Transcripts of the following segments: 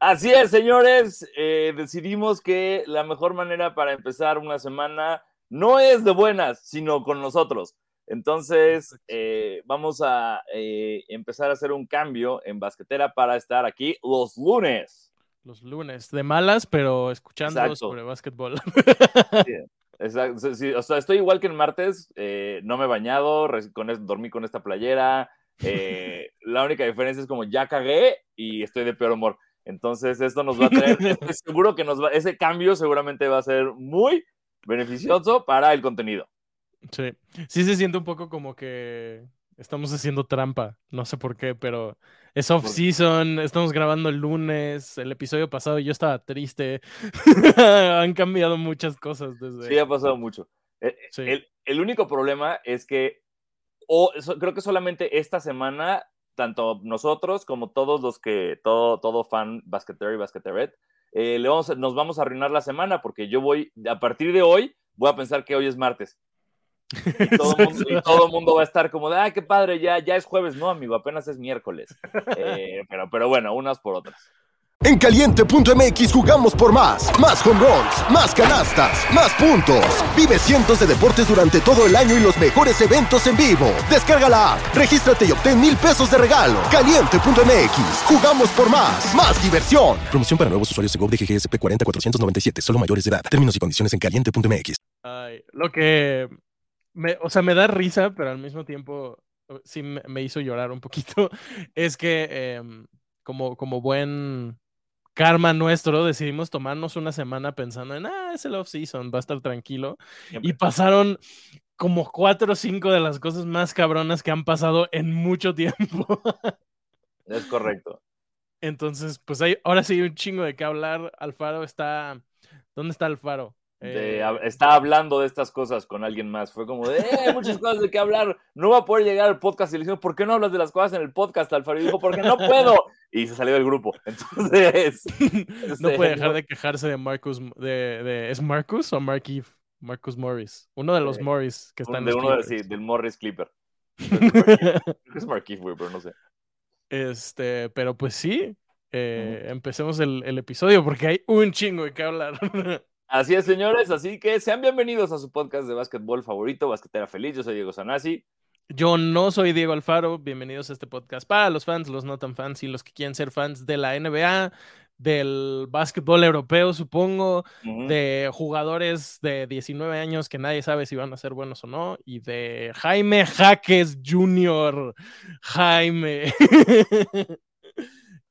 Así es, señores. Eh, decidimos que la mejor manera para empezar una semana no es de buenas, sino con nosotros. Entonces, eh, vamos a eh, empezar a hacer un cambio en basquetera para estar aquí los lunes. Los lunes, de malas, pero escuchando sobre básquetbol. exacto. o sea, estoy igual que el martes, no me he bañado, con, dormí con esta playera. La única diferencia es como ya cagué y estoy de peor humor. Entonces, esto nos va a tener, seguro que nos va, ese cambio seguramente va a ser muy beneficioso para el contenido. Sí, sí se siente un poco como que estamos haciendo trampa, no sé por qué, pero es off-season, estamos grabando el lunes, el episodio pasado yo estaba triste, han cambiado muchas cosas desde... Sí, ha pasado mucho. Eh, el, el, único problema es que o, creo que solamente esta semana tanto nosotros como todos los que, todo, todo fan basquetero y basqueteret, eh, le vamos, nos vamos a arruinar la semana porque yo voy, a partir de hoy, voy a pensar que hoy es martes. Y todo, el mundo, va a estar como de, ay, qué padre, ya, ya es jueves. No, amigo, apenas es miércoles. Eh, pero, pero bueno, unas por otras. En caliente.mx jugamos por más. Más home runs, más canastas, más puntos. Vive cientos de deportes durante todo el año y los mejores eventos en vivo. Descarga la app, regístrate y obtén mil pesos de regalo. Caliente.mx, jugamos por más. Más diversión. Promoción para nuevos usuarios de GOV de GGSP 40497, solo mayores de edad. Términos y condiciones en caliente.mx. Lo que, me, o sea, me da risa, pero al mismo tiempo sí me hizo llorar un poquito, es que em, como, como buen karma nuestro, decidimos tomarnos una semana pensando en, ah, es el off-season, va a estar tranquilo. Y pasaron como cuatro o cinco de las cosas más cabronas que han pasado en mucho tiempo. es correcto. Entonces, pues hay, ahora sí hay un chingo de qué hablar. Alfaro está. ¿Dónde está Alfaro? Eh, está hablando de estas cosas con alguien más. Fue como de, eh, muchas cosas de qué hablar. No va a poder llegar al podcast. Y le dijimos, ¿por qué no hablas de las cosas en el podcast, Alfaro? Y dijo, porque no puedo. Y se salió del grupo. Entonces. no puede dejar de quejarse de Marcus. De, ¿Es Marcus o Mark Marcus Morris. Uno de los Morris que están de uno de, sí, del Morris Clipper. es Mark güey, pero no sé. Este, pero pues sí. Eh, empecemos el, el episodio porque hay un chingo de qué hablar. Así es, señores. Así que sean bienvenidos a su podcast de básquetbol favorito, Basquetera Feliz. Yo soy Diego Sanasi. Yo no soy Diego Alfaro. Bienvenidos a este podcast para los fans, los no tan fans y los que quieren ser fans de la NBA, del básquetbol europeo, supongo, de jugadores de 19 años que nadie sabe si van a ser buenos o no, y de Jaime Jaques Jr. Jaime.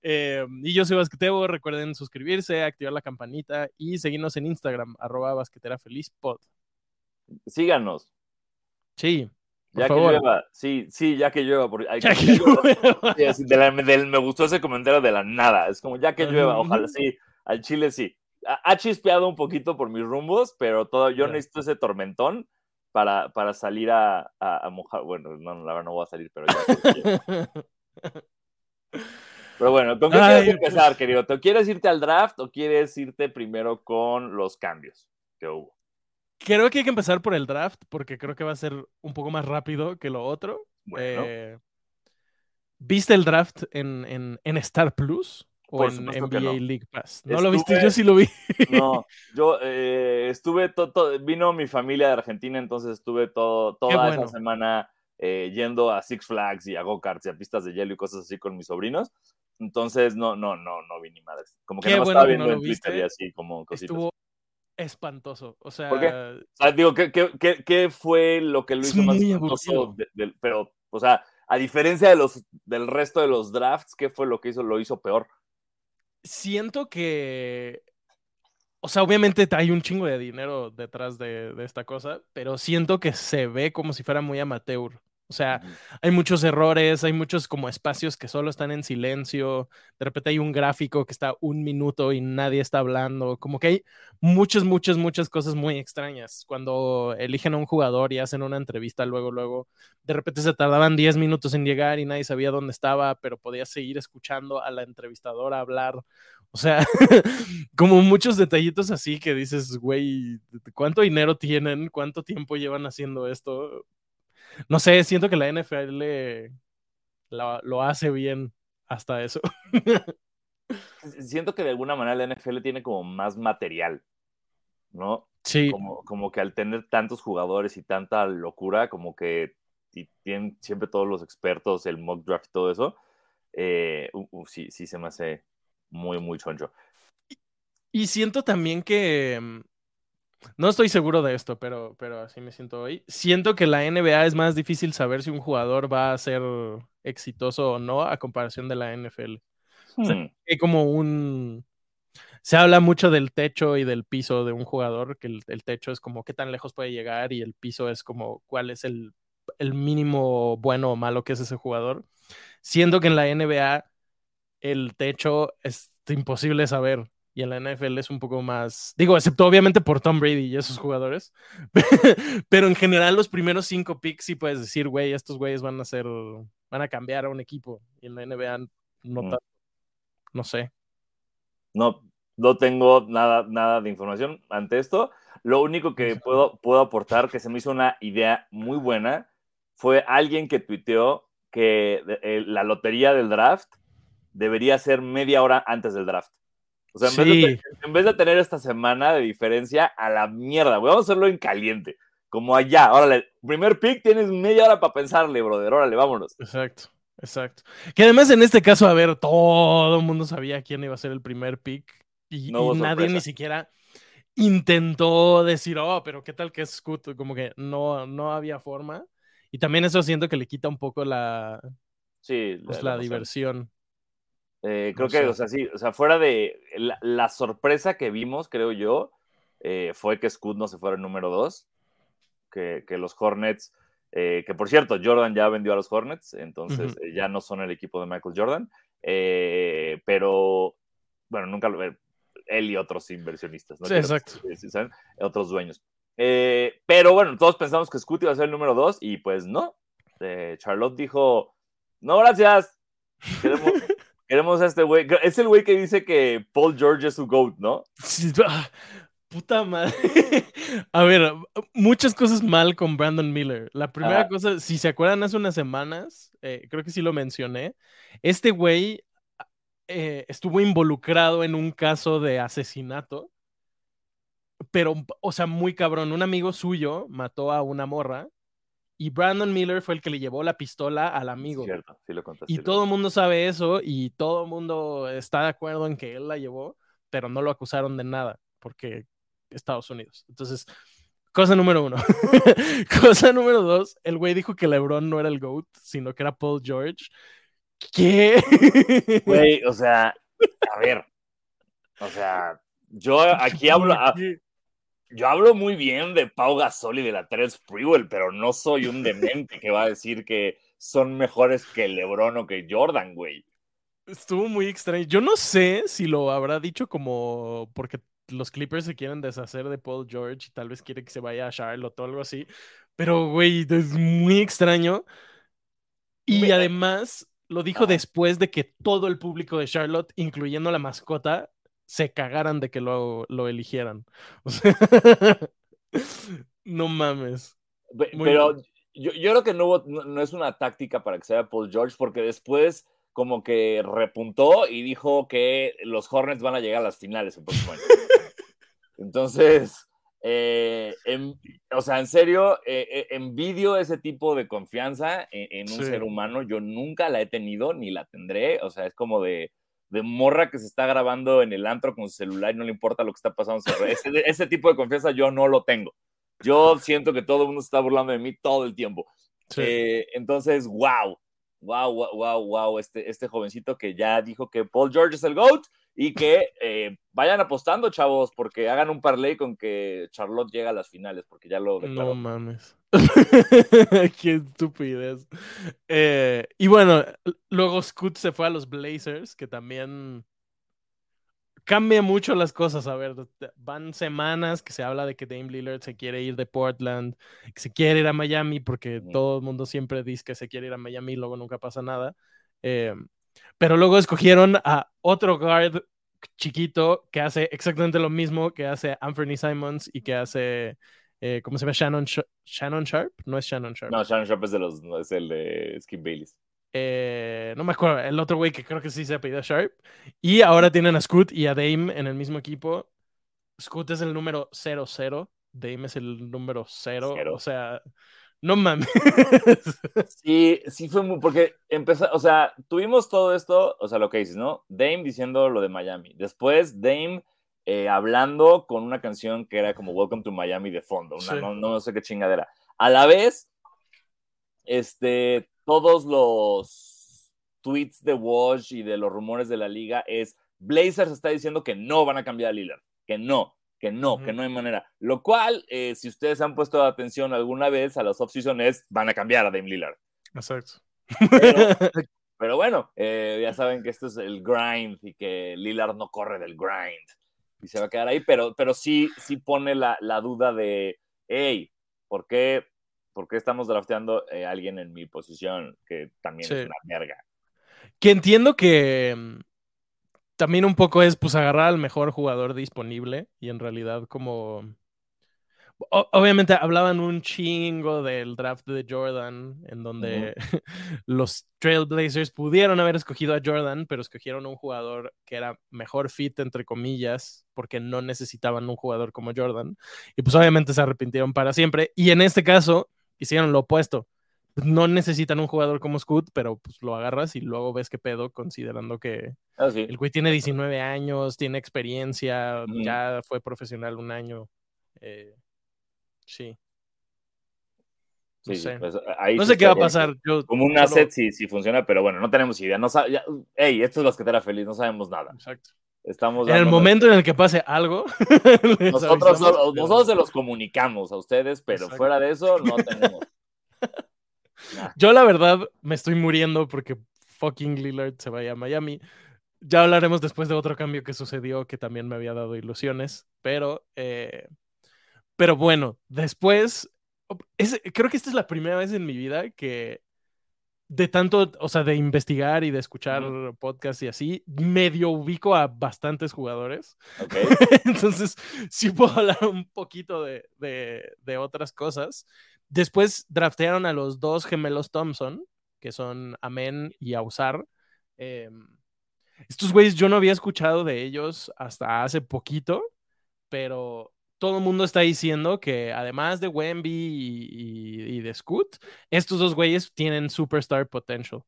Eh, y yo soy Basquetebo, recuerden suscribirse, activar la campanita y seguirnos en Instagram, arroba basqueterafelizpod. Síganos. Sí. ya que llueva, sí, sí, ya que llueva. ya que llueva. me gustó ese comentario de la nada. Es como ya que llueva, ojalá sí. Al Chile sí. Ha, chispeado un poquito por mis rumbos, pero todo, yo necesito ese tormentón para, para salir a, a, mojar. Bueno, no, la verdad no voy a salir, pero ya. Pero bueno, ¿con qué quieres empezar, querido? ¿Te quieres irte al draft o quieres irte primero con los cambios que hubo? Creo que hay que empezar por el draft porque creo que va a ser un poco más rápido que lo otro. Eh, ¿Viste el draft en, Star Plus? o en NBA League Pass. ¿No lo viste? Yo sí lo vi. No, yo eh, estuve, todo, vino mi familia de Argentina, entonces estuve todo, toda esa semana eh, yendo a Six Flags y a go-karts y a pistas de hielo y cosas así con mis sobrinos. Entonces, no, no, no, no vi ni madres. Como que no estaba viendo en Twitter y así, como cositas. Estuvo espantoso. O sea, digo, ¿qué, qué, qué, fue lo que lo hizo más espantoso? pero, o sea, a diferencia de los, del resto de los drafts, ¿qué fue lo que hizo, lo hizo peor? Siento que. O sea, obviamente hay un chingo de dinero detrás de, de esta cosa, pero siento que se ve como si fuera muy amateur. O sea, hay muchos errores, hay muchos como espacios que solo están en silencio, de repente hay un gráfico que está un minuto y nadie está hablando, como que hay muchas, muchas, muchas cosas muy extrañas. Cuando eligen a un jugador y hacen una entrevista luego, luego, de repente se tardaban 10 minutos en llegar y nadie sabía dónde estaba, pero podía seguir escuchando a la entrevistadora hablar. O sea, como muchos detallitos así que dices, güey, ¿cuánto dinero tienen? ¿Cuánto tiempo llevan haciendo esto? No sé, siento que la NFL lo, hace bien hasta eso. Siento que de alguna manera la NFL tiene como más material, ¿no? Sí. Como, como que al tener tantos jugadores y tanta locura, como que tienen siempre todos los expertos, el mock draft y todo eso, eh, sí, sí se me hace muy, muy choncho. Y siento también que, mm, no estoy seguro de esto, pero, pero así me siento hoy. Siento que la NBA es más difícil saber si un jugador va a ser exitoso o no a comparación de la NFL. Hmm. hay como un... Se habla mucho del techo y del piso de un jugador, que el, techo es como qué tan lejos puede llegar y el piso es como cuál es el, el mínimo bueno o malo que es ese jugador. Siendo que en la NBA el techo es imposible saber y en la NFL es un poco más, digo, excepto obviamente por Tom Brady y esos jugadores, pero en general los primeros cinco picks sí puedes decir, güey, estos güeyes van a ser, van a cambiar a un equipo y en la NBA no, mm. no sé. No, no tengo nada, nada de información ante esto. Lo único que puedo, puedo aportar, que se me hizo una idea muy buena, fue alguien que tuiteó que eh, la lotería del draft debería ser media hora antes del draft. O sea, en, vez de, tener esta semana de diferencia, a la mierda, Vamos a hacerlo en caliente. Como allá, órale, primer pick tienes media hora para pensarle, brother, órale, vámonos. Exacto, exacto. Que además en este caso, a ver, todo el mundo sabía quién iba a ser el primer pick y, nadie ni siquiera intentó decir, oh, pero qué tal que es Scoot, como que no, no había forma. Y también eso siento que le quita un poco la, sí, pues, la diversión. Eh, creo que, o sea, sí, o sea, fuera de la, sorpresa que vimos, creo yo, eh, fue que Scoot no se fuera el número 2, que, los Hornets, eh, que por cierto, Jordan ya vendió a los Hornets, entonces ya no son el equipo de Michael Jordan, pero bueno, nunca lo él y otros inversionistas, ¿no? Sí, exacto. Otros dueños. pero bueno, todos pensamos que Scoot iba a ser el número 2 y pues no. Charlotte dijo, no, gracias. Queremos, Queremos a este güey. Es el güey que dice que Paul George es su GOAT, ¿no? Ah, puta madre. A ver, muchas cosas mal con Brandon Miller. La primera cosa, si se acuerdan hace unas semanas, eh, creo que sí lo mencioné, este güey eh, estuvo involucrado en un caso de asesinato, pero, o sea, muy cabrón. Un amigo suyo mató a una morra y Brandon Miller fue el que le llevó la pistola al amigo. Cierto, sí lo Y todo el mundo sabe eso y todo el mundo está de acuerdo en que él la llevó, pero no lo acusaron de nada porque Estados Unidos. Entonces, cosa número uno. cosa número dos, el güey dijo que LeBron no era el GOAT, sino que era Paul George. ¿Qué? Güey, o sea, a ver, o sea, yo aquí hablo, yo hablo muy bien de Pau Gasol y de la Terence Sprewell, pero no soy un demente que va a decir que son mejores que LeBron o que Jordan, güey. Estuvo muy extraño. Yo no sé si lo habrá dicho como porque los Clippers se quieren deshacer de Paul George y tal vez quiere que se vaya a Charlotte o algo así. Pero, güey, es muy extraño. Y además lo dijo después de que todo el público de Charlotte, incluyendo la mascota, se cagaran de que lo, eligieran. no mames. Pero yo, creo que no, no, es una táctica para que sea Paul George, porque después como que repuntó y dijo que los Hornets van a llegar a las finales el próximo año. Entonces, eh, o sea, en serio, eh, eh, envidio ese tipo de confianza en, un ser humano. Yo nunca la he tenido ni la tendré. O sea, es como de, de morra que se está grabando en el antro con su celular y no le importa lo que está pasando. Ese, ese tipo de confianza yo no lo tengo. Yo siento que todo el mundo está burlando de mí todo el tiempo. Eh, entonces, wow, wow, wow, wow, wow, este, este jovencito que ya dijo que Paul George es el GOAT y que eh, vayan apostando, chavos, porque hagan un parlay con que Charlotte llega a las finales, porque ya lo declaró. No mames. Qué estupidez. Eh, y bueno, luego Scoot se fue a los Blazers, que también cambia mucho las cosas. A ver, van semanas que se habla de que Dame Lillard se quiere ir de Portland, que se quiere ir a Miami, porque todo el mundo siempre dice que se quiere ir a Miami y luego nunca pasa nada. Eh, pero luego escogieron a otro guard chiquito que hace exactamente lo mismo que hace Anthony Simons y que hace, eh, ¿cómo se llama? Shannon, Shannon Sharp. No es Shannon Sharp. No, Shannon Sharp es, de los, es el de Skip Bayless. eh, no me acuerdo, el otro güey que creo que sí se ha pedido Sharp. Y ahora tienen a Scoot y a Dame en el mismo equipo. Scoot es el número 00, Dame es el número 0. O sea, no mames. Sí, sí fue muy, porque empezó, o sea, tuvimos todo esto, o sea, lo que dices, ¿no? Dame diciendo lo de Miami. Después Dame eh, hablando con una canción que era como Welcome to Miami de fondo, no, no, sé qué chingadera. A la vez, este, todos los tweets de Wash y de los rumores de la liga es Blazers está diciendo que no van a cambiar a Lillard, que no, que no, que no hay manera. Lo cual, eh, si ustedes han puesto atención alguna vez a las off-season es, van a cambiar a Dame Lillard. Exacto. Pero, bueno, eh, ya saben que esto es el grind y que Lillard no corre del grind y se va a quedar ahí, pero, pero sí, sí pone la, duda de, hey, ¿por qué, por qué estamos drafteando a eh, alguien en mi posición que también es una verga? Que entiendo que mm, también un poco es pues agarrar al mejor jugador disponible y en realidad como obviamente hablaban un chingo del draft de Jordan, en donde los Trailblazers pudieron haber escogido a Jordan, pero escogieron un jugador que era mejor fit, entre comillas, porque no necesitaban un jugador como Jordan. Y pues obviamente se arrepintieron para siempre. Y en este caso hicieron lo opuesto. No necesitan un jugador como Scoot, pero pues lo agarras y luego ves qué pedo, considerando que ah, el güey tiene 19 años, tiene experiencia, ya fue profesional un año. Eh, Sí. No sé, pues, no sé qué va a pasar. como un asset si, funciona, pero bueno, no tenemos idea. No hey, esto es los que te hará feliz, no sabemos nada. Exacto. Estamos en el momento en el que pase algo, nosotros, nosotros se los comunicamos a ustedes, pero fuera de eso no tenemos. Yo la verdad me estoy muriendo porque fucking Lillard se vaya a Miami. Ya hablaremos después de otro cambio que sucedió que también me había dado ilusiones, pero eh, pero bueno, después, creo que esta es la primera vez en mi vida que de tanto, o sea, de investigar y de escuchar podcasts y así, medio ubico a bastantes jugadores. Entonces, sí puedo hablar un poquito de, de, otras cosas. Después draftearon a los dos gemelos Thompson, que son Amen y Ausar. Em, estos güeyes yo no había escuchado de ellos hasta hace poquito, pero todo el mundo está diciendo que además de Wemby y, de Scoot, estos dos güeyes tienen superstar potential.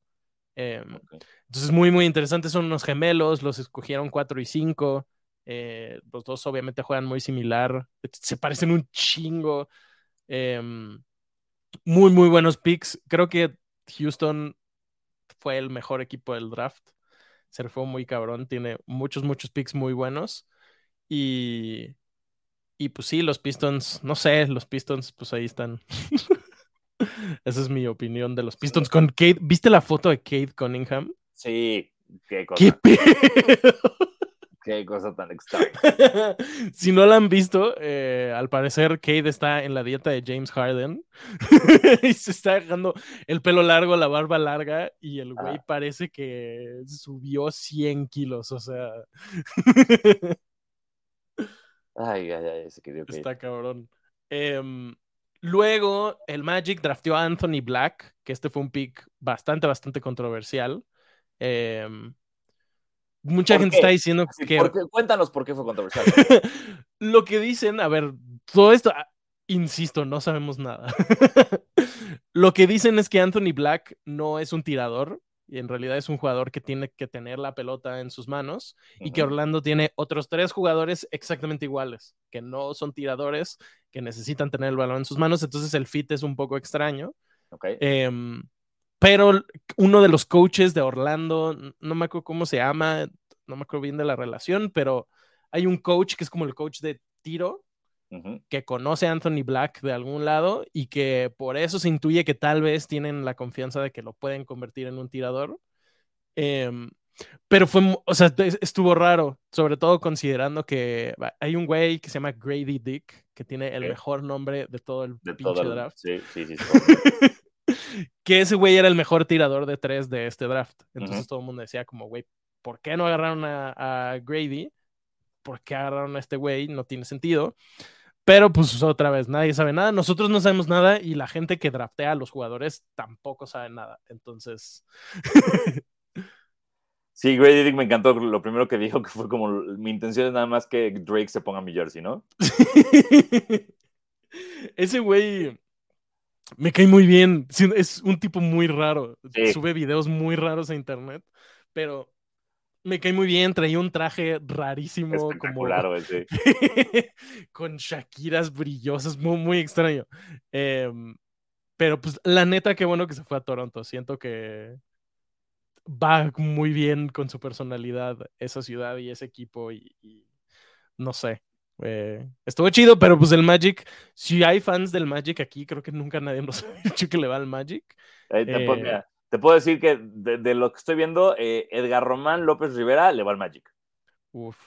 Em, entonces, muy, muy interesante. Son unos gemelos, los escogieron 4 y 5. Eh, los dos obviamente juegan muy similar. Se parecen un chingo. Em, muy, muy buenos picks. Creo que Houston fue el mejor equipo del draft. Se fue muy cabrón. Tiene muchos, muchos picks muy buenos. Y y pues sí, los Pistons, no sé, los Pistons, pues ahí están. Esa es mi opinión de los Pistons con Kate. ¿Viste la foto de Kate Cunningham? Sí, qué cosa. ¿Qué Qué cosa tan extraña. si no la han visto, eh, al parecer Kate está en la dieta de James Harden y se está dejando el pelo largo, la barba larga y el güey parece que subió 100 kilos, o sea. Ay, ay, ay, ese que Está cabrón. Em, luego, el Magic drafteó a Anthony Black, que este fue un pick bastante, bastante controversial. Em, mucha gente está diciendo que. cuéntanos por qué fue controversial. Lo que dicen, a ver, todo esto, ah, insisto, no sabemos nada. Lo que dicen es que Anthony Black no es un tirador, y en realidad es un jugador que tiene que tener la pelota en sus manos y que Orlando tiene otros tres jugadores exactamente iguales, que no son tiradores, que necesitan tener el balón en sus manos, entonces el fit es un poco extraño. Em, pero uno de los coaches de Orlando, no me acuerdo cómo se llama, no me acuerdo bien de la relación, pero hay un coach que es como el coach de tiro que conoce a Anthony Black de algún lado y que por eso se intuye que tal vez tienen la confianza de que lo pueden convertir en un tirador. Em, pero fue, o sea, estuvo raro, sobre todo considerando que hay un güey que se llama Grady Dick, que tiene el mejor nombre de todo el pinche draft. Sí, sí, sí. que ese güey era el mejor tirador de tres de este draft. Entonces todo el mundo decía como, güey, ¿por qué no agarraron a, a Grady? ¿Por qué agarraron a este güey? No tiene sentido. Pero pues otra vez, nadie sabe nada, nosotros no sabemos nada y la gente que draftea a los jugadores tampoco sabe nada. Entonces... Sí, Grady Dick me encantó lo primero que dijo, que fue como mi intención es nada más que Drake se ponga mi jersey, ¿no? Ese güey me cae muy bien. Es un tipo muy raro. Sube videos muy raros a internet, pero me cae muy bien. Traía un traje rarísimo, como ese. con Shakiras brillosas, muy, muy extraño. Em, pero pues la neta, qué bueno que se fue a Toronto. Siento que va muy bien con su personalidad esa ciudad y ese equipo y, no sé. Eh, estuvo chido, pero pues el Magic, si hay fans del Magic aquí, creo que nunca nadie nos ha dicho que le va al Magic. te, puedo, decir que de, lo que estoy viendo, eh, Edgar Román López Rivera le va al Magic. Uf,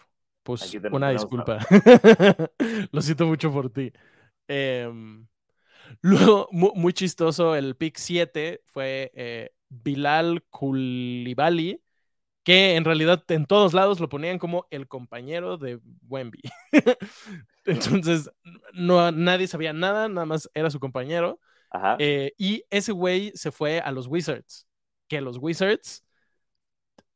pues una disculpa. lo siento mucho por ti. Em, luego, muy, chistoso, el pick 7 fue eh, Bilal Koulibaly, que en realidad en todos lados lo ponían como el compañero de Wemby. Entonces, no, nadie sabía nada, nada más era su compañero. Eh, y ese güey se fue a los Wizards. Que los Wizards,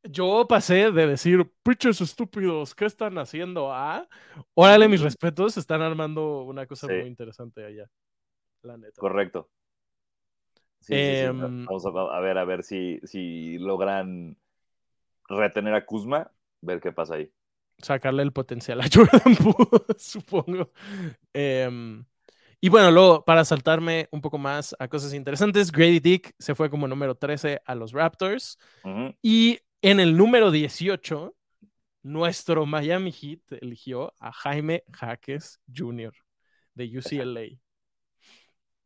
yo pasé de decir, pichos estúpidos, ¿qué están haciendo? Ah, órale, mis respetos, están armando una cosa muy interesante allá. La neta. Correcto. Em, Vamos a, ver, a ver si, si logran retener a Kuzma, ver qué pasa ahí. Sacarle el potencial a Jordan Poole, supongo. Em, y bueno, luego, para saltarme un poco más a cosas interesantes, Grady Dick se fue como número 13 a los Raptors. Y en el número 18, nuestro Miami Heat eligió a Jaime Jaques Jr. de UCLA.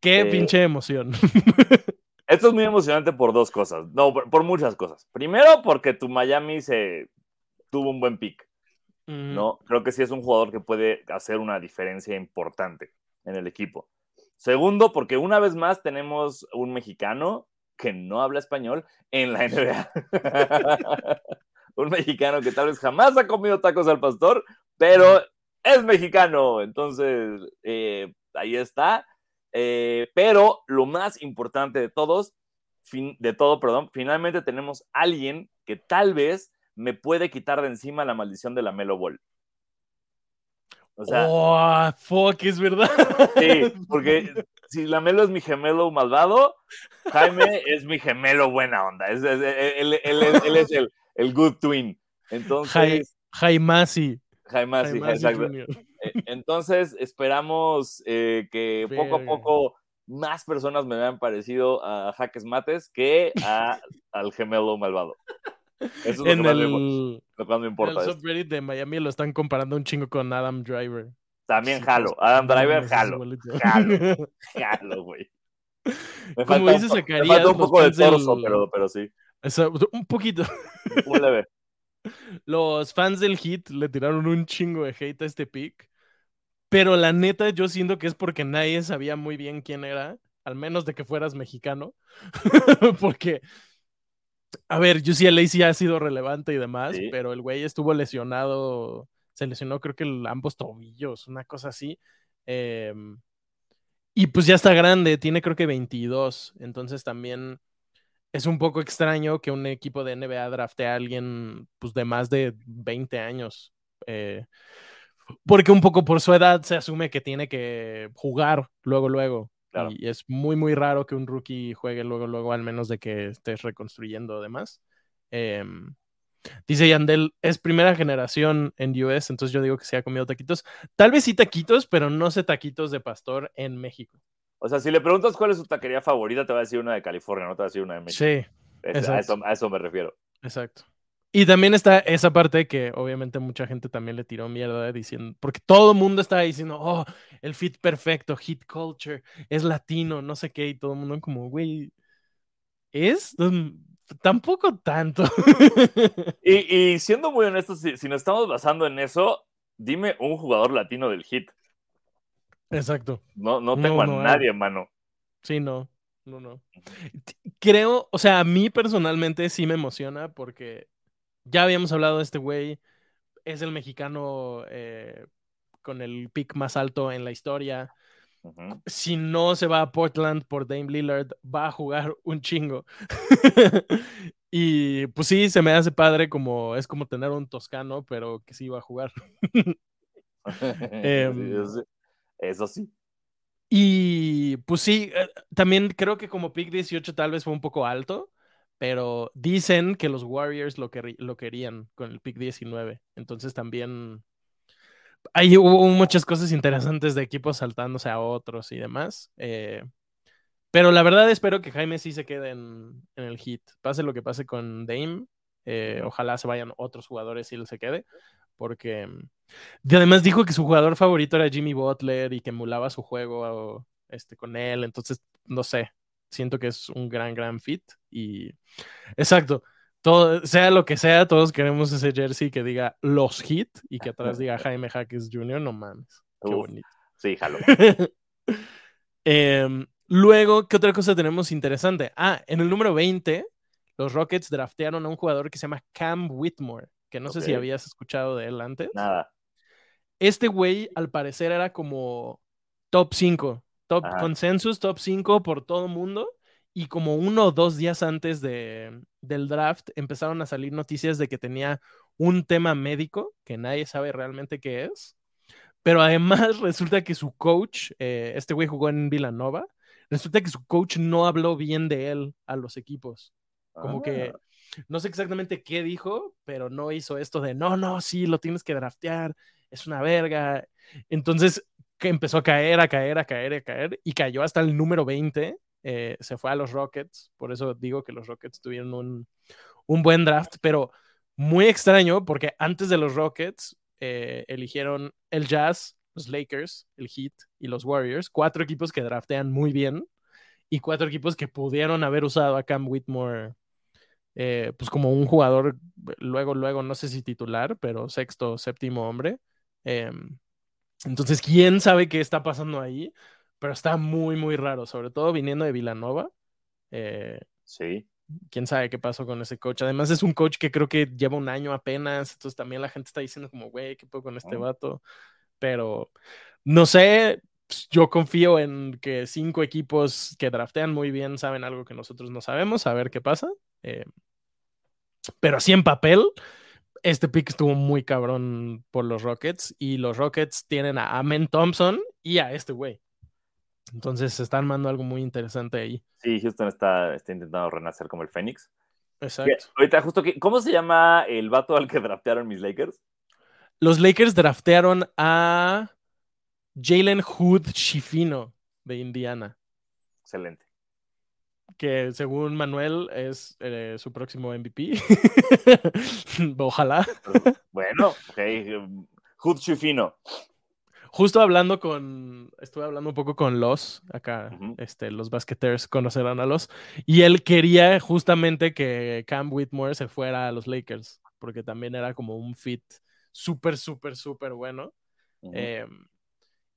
Qué pinche emoción. Esto es muy emocionante por dos cosas. No, por, muchas cosas. Primero, porque tu Miami se tuvo un buen pick. ¿no? Creo que sí es un jugador que puede hacer una diferencia importante en el equipo. Segundo, porque una vez más tenemos un mexicano que no habla español en la NBA. un mexicano que tal vez jamás ha comido tacos al pastor, pero es mexicano. Entonces, eh, ahí está. Eh, pero lo más importante de todos, de todo, perdón, finalmente tenemos alguien que tal vez me puede quitar de encima la maldición de la Melo Ball. O sea, oh, fuck, es verdad. Sí, porque si la Melo es mi gemelo malvado, Jaime es mi gemelo buena onda. él, es el, good twin. Entonces. Jaimasi. Jaimasi, exacto. Eh, entonces, esperamos eh, que poco a poco más personas me vean parecido a Jaques Mates que a, al gemelo malvado. Eso es en lo, el, que más me importa. En el subreddit de Miami lo están comparando un chingo con Adam Driver. También jalo. Adam Driver, jalo. Jalo. Jalo, güey. Me Como falta, dice me falta un poco de torso, pero, pero sí. un poquito. Un leve. Los fans del hit le tiraron un chingo de hate a este pick. Pero la neta, yo siento que es porque nadie sabía muy bien quién era, al menos de que fueras mexicano. porque, a ver, UCLA sí ha sido relevante y demás, pero el güey estuvo lesionado, se lesionó creo que ambos tobillos, una cosa así. Em, y pues ya está grande, tiene creo que 22, entonces también es un poco extraño que un equipo de NBA drafte a alguien pues, de más de 20 años. Eh, porque un poco por su edad se asume que tiene que jugar luego, luego. Y es muy, muy raro que un rookie juegue luego, luego, al menos de que estés reconstruyendo además. Em, dice Yandel, es primera generación en US, entonces yo digo que se ha comido taquitos. Tal vez sí taquitos, pero no sé taquitos de pastor en México. O sea, si le preguntas cuál es su taquería favorita, te va a decir una de California, no te va a decir una de México. Sí. a, eso, a eso me refiero. Exacto. Y también está esa parte que obviamente mucha gente también le tiró mierda diciendo, porque todo el mundo estaba diciendo, oh, el fit perfecto, hit culture, es latino, no sé qué, y todo el mundo como, güey, ¿es? Mm, tampoco tanto. y, siendo muy honestos, si, nos estamos basando en eso, dime un jugador latino del hit. Exacto. No, no tengo a nadie, mano. Sí, no. No, no. Creo, o sea, a mí personalmente sí me emociona porque ya habíamos hablado de este güey. Es el mexicano eh, con el pick más alto en la historia. Si no se va a Portland por Dame Lillard, va a jugar un chingo. y pues sí, se me hace padre como es como tener un toscano, pero que sí va a jugar. Em, eso sí. Y pues sí, eh, también creo que como pick 18 tal vez fue un poco alto, pero dicen que los Warriors lo, que, lo querían con el pick 19. Entonces también ahí hubo muchas cosas interesantes de equipos saltándose a otros y demás. Eh, pero la verdad espero que Jaime sí se quede en, el hit. Pase lo que pase con Dame. Eh, ojalá se vayan otros jugadores y él se quede. Porque además dijo que su jugador favorito era Jimmy Butler y que emulaba su juego este, con él. Entonces, no sé. Siento que es un gran, gran fit. Y exacto todo, sea lo que sea, todos queremos ese jersey que diga los hit y que atrás diga Jaime Jaques Jr. No mames. Qué bonito. Sí, jalo. Em, luego, ¿qué otra cosa tenemos interesante? Ah, en el número 20, los Rockets draftearon a un jugador que se llama Cam Whitmore, que no sé si habías escuchado de él antes. Nada. Este güey, al parecer, era como top 5, top consensus, top 5 por todo el mundo y como uno o dos días antes de, del draft empezaron a salir noticias de que tenía un tema médico que nadie sabe realmente qué es. Pero además resulta que su coach, eh, este güey jugó en Villanova, resulta que su coach no habló bien de él a los equipos. Como que ah. no sé exactamente qué dijo, pero no hizo esto de no, no, sí, lo tienes que draftear, es una verga. Entonces que empezó a caer, a caer, a caer, a caer y cayó hasta el número 20 eh, se fue a los Rockets, por eso digo que los Rockets tuvieron un, buen draft, pero muy extraño porque antes de los Rockets eh, eligieron el Jazz, los Lakers, el Heat y los Warriors, cuatro equipos que draftean muy bien y cuatro equipos que pudieron haber usado a Cam Whitmore eh, pues como un jugador, luego, luego, no sé si titular, pero sexto, séptimo hombre. Entonces, ¿quién sabe qué está pasando ahí? pero está muy, muy raro, sobre todo viniendo de Villanova. Eh, sí. Quién sabe qué pasó con ese coach. Además, es un coach que creo que lleva un año apenas, entonces también la gente está diciendo, como, güey, ¿qué puedo con este vato? Pero no sé, pues, yo confío en que cinco equipos que draftean muy bien saben algo que nosotros no sabemos, a ver qué pasa. Eh, pero así en papel, este pick estuvo muy cabrón por los Rockets y los Rockets tienen a Amen Thompson y a este güey. Entonces se está armando algo muy interesante ahí. Sí, Houston está, está intentando renacer como el Fénix. Exacto. ahorita, justo, ¿cómo se llama el vato al que draftearon mis Lakers? Los Lakers draftearon a Jalen Hood Shifino de Indiana. Excelente. Que según Manuel es eh, su próximo MVP. Ojalá. Bueno, ok. Hood Shifino justo hablando con, estuve hablando un poco con los, acá, este, los basqueters conocerán a los, y él quería justamente que Cam Whitmore se fuera a los Lakers, porque también era como un fit súper, súper, súper bueno. Em,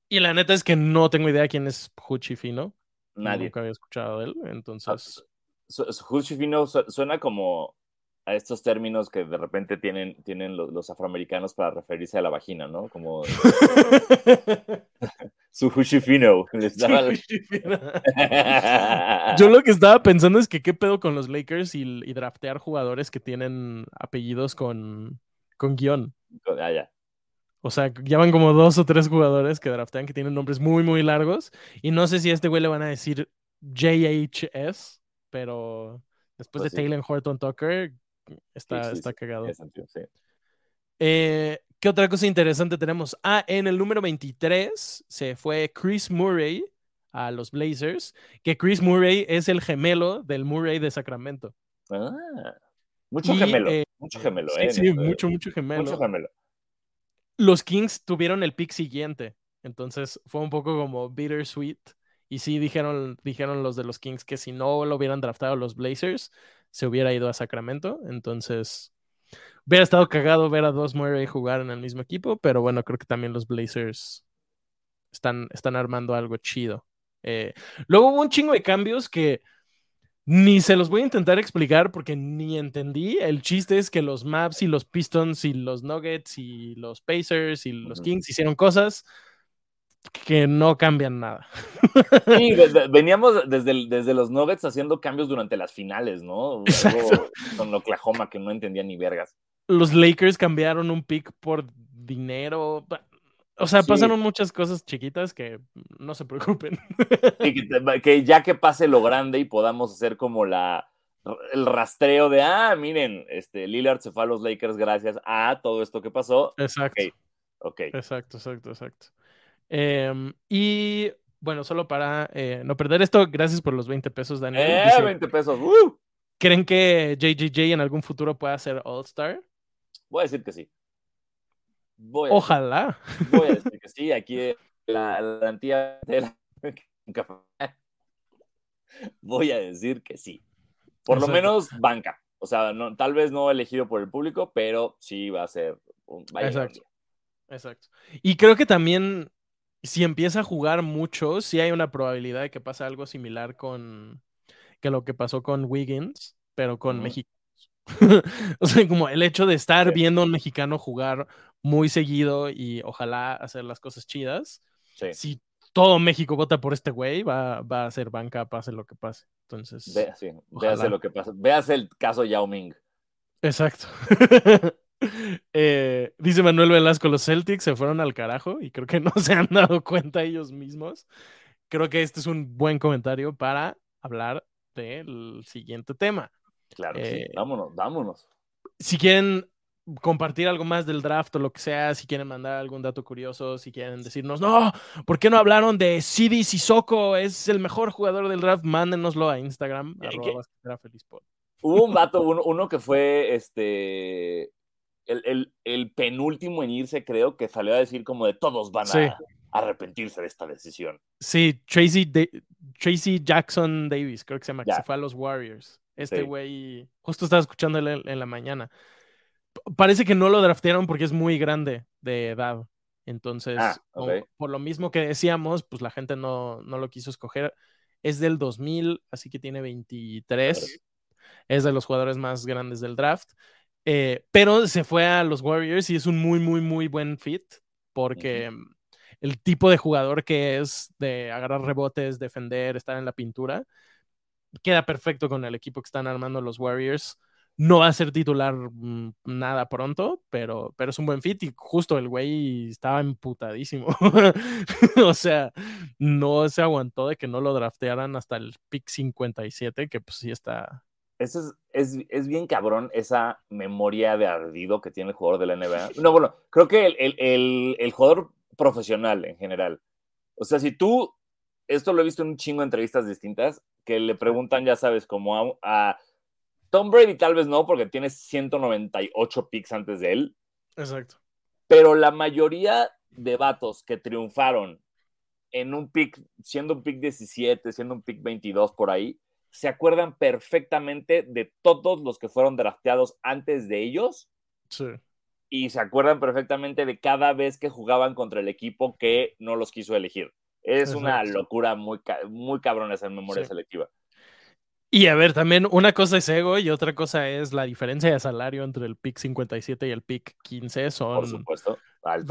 y la neta es que no tengo idea quién es Huchi Fino. Nadie. Nunca había escuchado de él, entonces... Huchi Fino suena como a estos términos que de repente tienen, tienen los, afroamericanos para referirse a la vagina, ¿no? Como su hushifino. Yo lo que estaba pensando es que qué pedo con los Lakers y, draftear jugadores que tienen apellidos con, con guion. Ah, ya. O sea, ya van como dos o tres jugadores que draftean que tienen nombres muy, muy largos. Y no sé si a este güey le van a decir JHS, pero después pues de Taylor Horton Tucker, Está, está cagado. Eh, ¿Qué otra cosa interesante tenemos? Ah, en el número 23 se fue Chris Murray a los Blazers, que Chris Murray es el gemelo del Murray de Sacramento. Ah, mucho gemelo, eh, mucho gemelo, sí, eh, sí, mucho, mucho gemelo. Mucho gemelo. Los Kings tuvieron el pick siguiente, entonces fue un poco como bittersweet. Y sí dijeron, dijeron los de los Kings que si no lo hubieran draftado los Blazers, se hubiera ido a Sacramento. Entonces, hubiera estado cagado ver a dos Murray jugar en el mismo equipo, pero bueno, creo que también los Blazers están, están armando algo chido. Eh, luego hubo un chingo de cambios que Ni se los voy a intentar explicar porque ni entendí. El chiste es que los Maps y los Pistons y los Nuggets y los Pacers y los Kings hicieron cosas que no cambian nada. Sí, veníamos desde, desde los Nuggets haciendo cambios durante las finales, ¿no? con Oklahoma que no entendía ni vergas. Los Lakers cambiaron un pick por dinero. O sea, pasaron muchas cosas chiquitas que no se preocupen. que, ya que pase lo grande y podamos hacer como la el rastreo de, ah, miren, este, Lillard se fue a los Lakers gracias a todo esto que pasó. Exacto. Okay. Exacto, exacto, exacto. Em, y bueno, solo para eh, no perder esto, gracias por los 20 pesos, Daniel. Eh, 20 pesos. ¿Creen que JJJ en algún futuro pueda ser All-Star? Voy a decir que sí. Ojalá. voy a decir que sí. Aquí la, la antía de la... Voy a decir que sí. Por lo menos banca. O sea, no, tal vez no elegido por el público, pero sí va a ser un Exacto. Exacto. Y creo que también, si empieza a jugar mucho, sí hay una probabilidad de que pase algo similar con que lo que pasó con Wiggins, pero con México. o sea, como el hecho de estar viendo a un mexicano jugar muy seguido y ojalá hacer las cosas chidas. Si todo México vota por este güey, va, va, a ser banca, pase lo que pase. Entonces, Ve, sí, véase lo que pasa. Veas el caso Yao Ming. Exacto. Eh, dice Manuel Velasco, los Celtics se fueron al carajo y creo que no se han dado cuenta ellos mismos. Creo que este es un buen comentario para hablar del siguiente tema. Claro, sí. Eh, vámonos, vámonos. Si quieren compartir algo más del draft o lo que sea, si quieren mandar algún dato curioso, si quieren decirnos, no, ¿por qué no hablaron de Sidi Sissoko? Es el mejor jugador del draft, mándenoslo a Instagram. Hubo un dato, uno, que fue este el, penúltimo en irse, creo, que salió a decir como de todos van a arrepentirse de esta decisión. Sí, Tracy, Tracy Jackson Davis, creo que se llama, que se fue a los Warriors. Este güey, justo estaba escuchando en la mañana. Parece que no lo draftearon porque es muy grande de edad. Entonces, ah, por lo mismo que decíamos, pues la gente no, no, lo quiso escoger. Es del 2000, así que tiene 23. Es de los jugadores más grandes del draft. Eh, pero se fue a los Warriors y es un muy, muy, muy buen fit porque el tipo de jugador que es de agarrar rebotes, defender, estar en la pintura, queda perfecto con el equipo que están armando los Warriors. No va a ser titular mm, nada pronto, pero, pero es un buen fit y justo el güey estaba emputadísimo. o sea, no se aguantó de que no lo draftearan hasta el pick 57, que pues sí está. Eso es, es, bien cabrón esa memoria de ardido que tiene el jugador de la NBA. No, bueno, creo que el, el, el jugador profesional en general. O sea, si tú, esto lo he visto en un chingo de entrevistas distintas, que le preguntan, ya sabes, como a, Tom Brady tal vez no, porque tiene 198 picks antes de él. Exacto. Pero la mayoría de vatos que triunfaron en un pick, siendo un pick 17, siendo un pick 22 por ahí, se acuerdan perfectamente de todos los que fueron drafteados antes de ellos. Sí y se acuerdan perfectamente de cada vez que jugaban contra el equipo que no los quiso elegir. Es una locura muy, muy cabrona esa memoria selectiva. Y a ver, también una cosa es ego y otra cosa es la diferencia de salario entre el pick 57 y el pick 15. Son Por supuesto,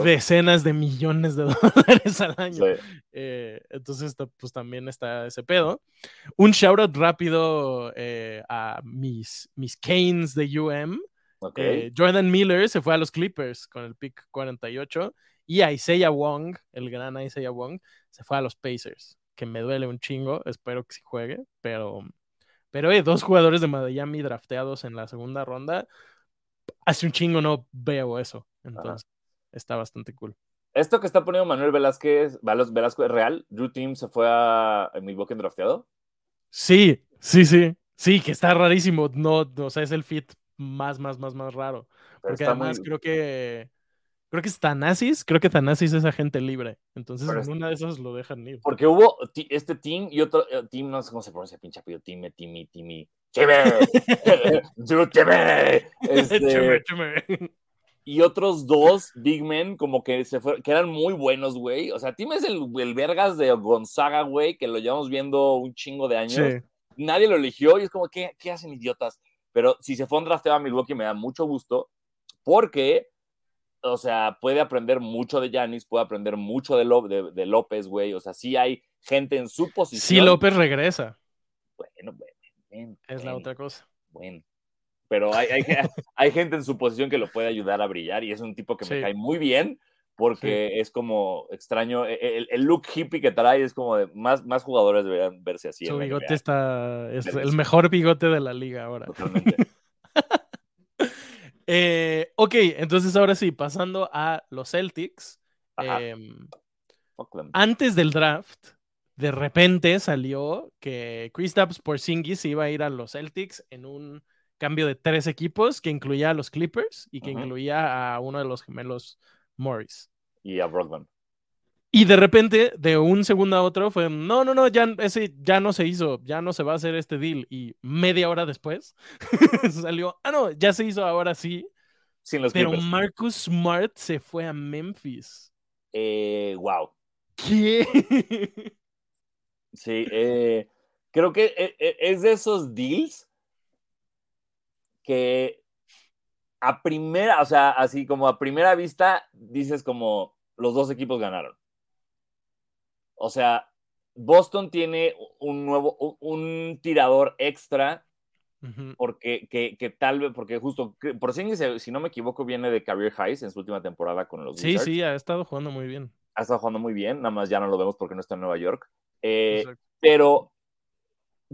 decenas de millones de dólares al año. Eh, entonces, pues también está ese pedo. Un shout out rápido eh, a mis, mis Canes de UM. Eh, Jordan Miller se fue a los Clippers con el pick 48 y Isaiah Wong, el gran Isaiah Wong, se fue a los Pacers, que me duele un chingo, espero que sí juegue, pero, pero eh, dos jugadores de Miami drafteados en la segunda ronda, hace un chingo no veo eso, entonces está bastante cool. Esto que está poniendo Manuel Velázquez, Velasco es real, Drew Team se fue a Milwaukee drafteado. Sí, sí, sí, sí, que está rarísimo, no, o sea, es el fit más, más, más, más raro. Porque además creo que creo que es Thanasis, creo que Thanasis es agente libre. Entonces en una de esas lo dejan ir. Porque hubo este team y otro eh, team, no sé cómo se pronuncia, pinche apellido, Time, Timmy, Timmy. Cheme, este, y otros dos big men como que se fueron, que eran muy buenos, güey. O sea, Tim es el, el vergas de Gonzaga, güey, que lo llevamos viendo un chingo de años. nadie lo eligió y es como, ¿qué, qué hacen idiotas? Pero si se fue un drafteo a Milwaukee me da mucho gusto porque, o sea, puede aprender mucho de Yanis, puede aprender mucho de, de, López, güey. O sea, sí hay gente en su posición. Sí, López regresa. Bueno, bueno. es la otra cosa. Bueno. Pero hay, hay, hay, gente en su posición que lo puede ayudar a brillar y es un tipo que me cae muy bien porque es como extraño. E, el, look hippie que trae es como de más, más jugadores deberían verse así. Su bigote está. Es el mejor bigote de la liga ahora. Totalmente. eh, ok, entonces ahora sí, pasando a los Celtics. Em, antes del draft, de repente salió que Kristaps Porzingis iba a ir a los Celtics en un cambio de tres equipos que incluía a los Clippers y que incluía a uno de los gemelos Morris. Y a Brogdon. Y de repente, de un segundo a otro, fue, no, no, no, ya, ese ya no se hizo, ya no se va a hacer este deal. Y media hora después salió, ah, no, ya se hizo ahora sí. Sin los Pero Marcus Smart se fue a Memphis. Eh, wow. ¿Qué? sí, eh, creo que eh, eh, es de esos deals que a primera, o sea, así como a primera vista, dices como los dos equipos ganaron. O sea, Boston tiene un nuevo, un tirador extra, porque que, tal vez, porque justo, por si, si no me equivoco, viene de Career Highs en su última temporada con los Sí, sí, ha estado jugando muy bien. Ha estado jugando muy bien, nada más ya no lo vemos porque no está en Nueva York. Eh, pero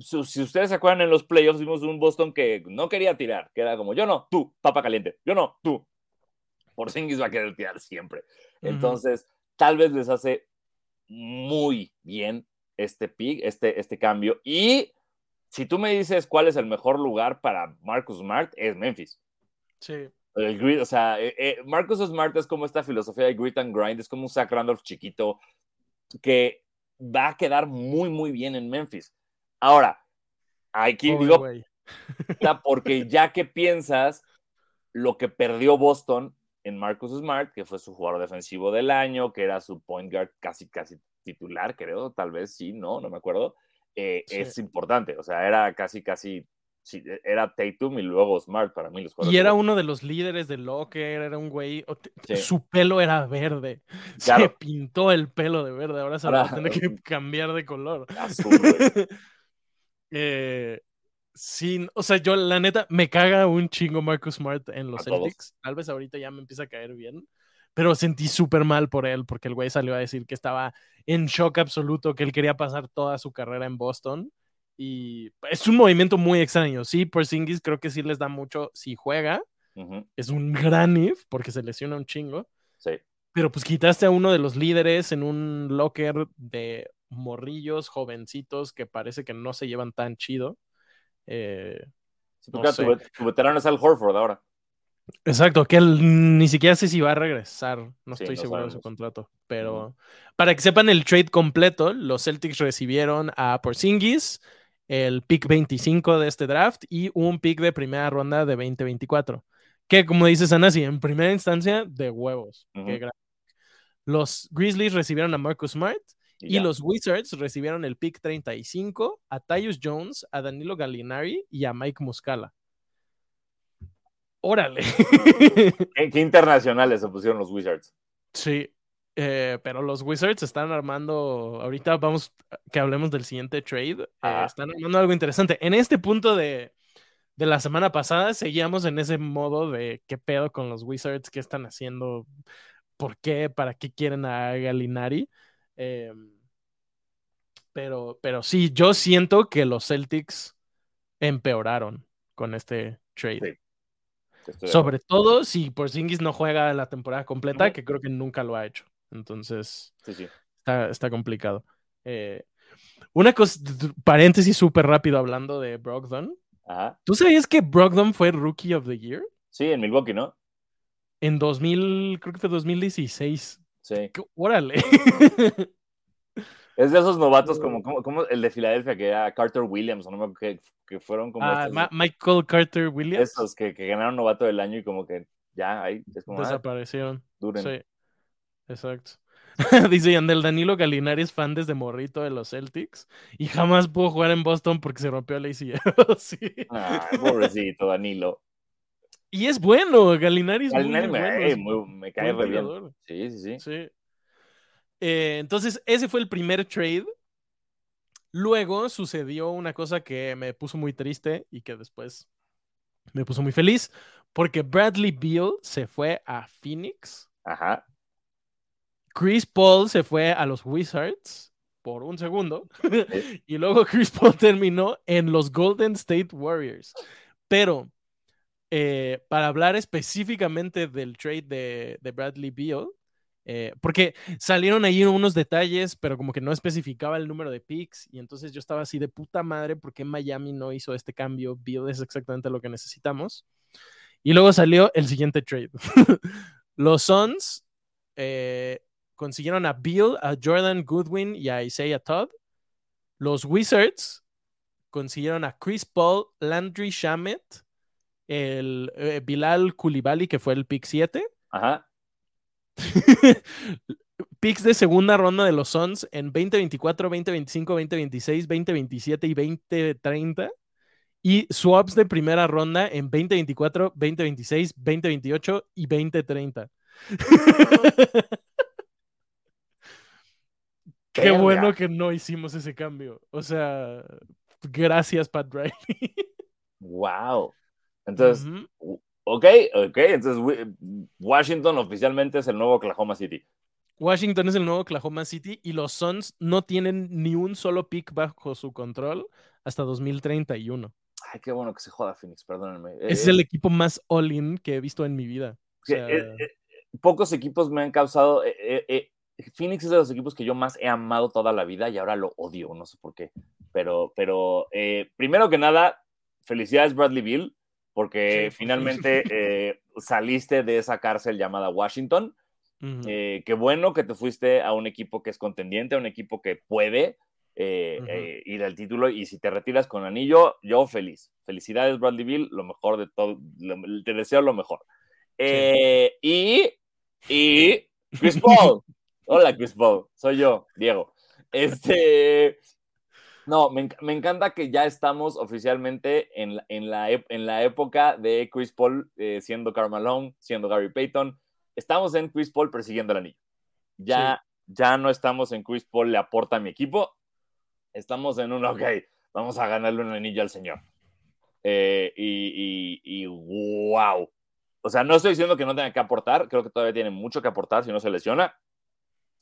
si ustedes se acuerdan en los playoffs, vimos un Boston que no quería tirar, que era como yo no, tú, papa caliente, yo no, tú. Por Porzingis va a querer tirar siempre. Entonces, tal vez les hace muy bien este pick, este, este cambio. Y si tú me dices cuál es el mejor lugar para Marcus Smart, es Memphis. Sí. El o sea, eh, eh, Marcus Smart es como esta filosofía de grit and grind, es como un Zach Randolph chiquito que va a quedar muy, muy bien en Memphis. Ahora, aquí digo, porque ya que piensas lo que perdió Boston en Marcus Smart, que fue su jugador defensivo del año, que era su point guard casi, casi titular, creo, tal vez sí, no, no me acuerdo, eh, es importante, o sea, era casi, casi, sí, era Tatum y luego Smart para mí. Los y era uno de los líderes de Locker, era un güey, su pelo era verde, se pintó el pelo de verde, ahora se va a tener que cambiar de color. Eh, sí, o sea, yo la neta me caga un chingo Marcus Smart en los Celtics. Tal vez ahorita ya me empieza a caer bien, pero sentí súper mal por él porque el güey salió a decir que estaba en shock absoluto, que él quería pasar toda su carrera en Boston. Y es un movimiento muy extraño. Sí, por Singis creo que sí les da mucho si juega. Es un gran if porque se lesiona un chingo. Sí. Pero pues quitaste a uno de los líderes en un locker de morrillos, jovencitos que parece que no se llevan tan chido. Eh, tu, veterano es Al Horford ahora. Exacto, que él ni siquiera sé si va a regresar, no estoy seguro de su contrato, pero para que sepan el trade completo, los Celtics recibieron a Porzingis, el pick 25 de este draft y un pick de primera ronda de 2024, que como dices Anasi, en primera instancia de huevos. los Grizzlies recibieron a Marcus Smart, y, los Wizards recibieron el pick 35 a Tyus Jones, a Danilo Gallinari y a Mike Muscala. Órale. ¿Qué, internacionales se pusieron los Wizards? Sí, eh, pero los Wizards están armando, ahorita vamos que hablemos del siguiente trade, eh, están armando algo interesante. En este punto de, de, la semana pasada seguíamos en ese modo de qué pedo con los Wizards, qué están haciendo, por qué, para qué quieren a Gallinari. Em, pero, pero sí, yo siento que los Celtics empeoraron con este trade. Sobre todo si Porzingis no juega la temporada completa, que creo que nunca lo ha hecho. Entonces, Está, complicado. Eh, una cosa, paréntesis súper rápido hablando de Brogdon. ¿Tú sabías que Brogdon fue Rookie of the Year? Sí, en Milwaukee, ¿no? En 2000, creo que fue 2016. Sí. Órale. Es de esos novatos como, como, el de Filadelfia, que era Carter Williams, ¿no? que, que fueron como. Ah, Michael Carter Williams. Esos que, que, ganaron novato del año y como que ya ahí es como. Ah, Desaparecieron. Sí, exacto. Dice Yandel, Danilo Galinari es fan desde morrito de los Celtics y jamás pudo jugar en Boston porque se rompió la ACL. sí. pobrecito Danilo. Y es bueno, Galinari es Galinari muy, me, bueno. me cae re bien. Sí, sí, sí. Eh, entonces, ese fue el primer trade. Luego sucedió una cosa que me puso muy triste y que después me puso muy feliz, porque Bradley Beal se fue a Phoenix. Ajá. Chris Paul se fue a los Wizards por un segundo. y luego Chris Paul terminó en los Golden State Warriors. Pero eh, para hablar específicamente del trade de, Bradley Beal, eh, porque salieron ahí unos detalles, pero como que no especificaba el número de picks, y entonces yo estaba así de puta madre, porque Miami no hizo este cambio? Beal es exactamente lo que necesitamos. Y luego salió el siguiente trade. Los Suns eh, consiguieron a Beal, a Jordan Goodwin y a Isaiah Todd. Los Wizards consiguieron a Chris Paul, Landry Shamet, el eh, Bilal Koulibaly, que fue el pick 7. Ajá. Picks de segunda ronda de los Suns en 2024, 2025, 2026, 2027 y 2030. Y swaps de primera ronda en 2024, 2026, 2028 y 2030. Qué bueno que no hicimos ese cambio. O sea, gracias, Pat Riley. wow. Entonces, ok, ok. Entonces, Washington oficialmente es el nuevo Oklahoma City. Washington es el nuevo Oklahoma City y los Suns no tienen ni un solo pick bajo su control hasta 2031. Ay, qué bueno que se joda Phoenix, perdónenme. Es el equipo más all-in que he visto en mi vida. Eh, eh, pocos equipos me han causado. Eh, Phoenix es de los equipos que yo más he amado toda la vida y ahora lo odio, no sé por qué. Pero, pero primero que nada, felicidades Bradley Bill, porque finalmente saliste de esa cárcel llamada Washington. qué bueno que te fuiste a un equipo que es contendiente, a un equipo que puede, eh, eh, ir al título. Y si te retiras con anillo, yo feliz. Felicidades, Bradley Bill, lo mejor de todo. te deseo lo mejor. Eh, y, y Chris Paul. Hola, Chris Paul. Soy yo, Diego. Este. No, me, encanta que ya estamos oficialmente en la, en la, en la época de Chris Paul siendo Carmelo, siendo Gary Payton. Estamos en Chris Paul persiguiendo el anillo. Ya, ya no estamos en Chris Paul le aporta a mi equipo estamos en un, ok, vamos a ganarle un anillo al Señor. Eh, y, y, wow. O sea, no estoy diciendo que no tenga que aportar, creo que todavía tiene mucho que aportar si no se lesiona.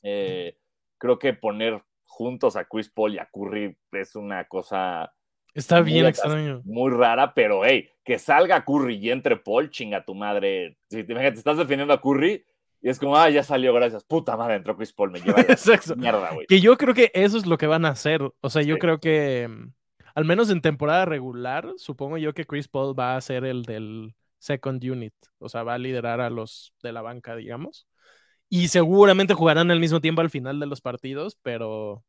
Eh, creo que poner juntos a Chris Paul y a Curry es una cosa. Está bien extraño. Muy rara, pero hey, que salga Curry y entre Paul, chinga tu madre. Si te, te estás defendiendo a Curry, y es como, ah, ya salió, gracias. Puta madre, entró Chris Paul, me lleva mierda, güey. Que yo creo que eso es lo que van a hacer. O sea, yo creo que, mm, al menos en temporada regular, supongo yo que Chris Paul va a ser el del second unit. O sea, va a liderar a los de la banca, digamos. Y seguramente jugarán al mismo tiempo al final de los partidos, pero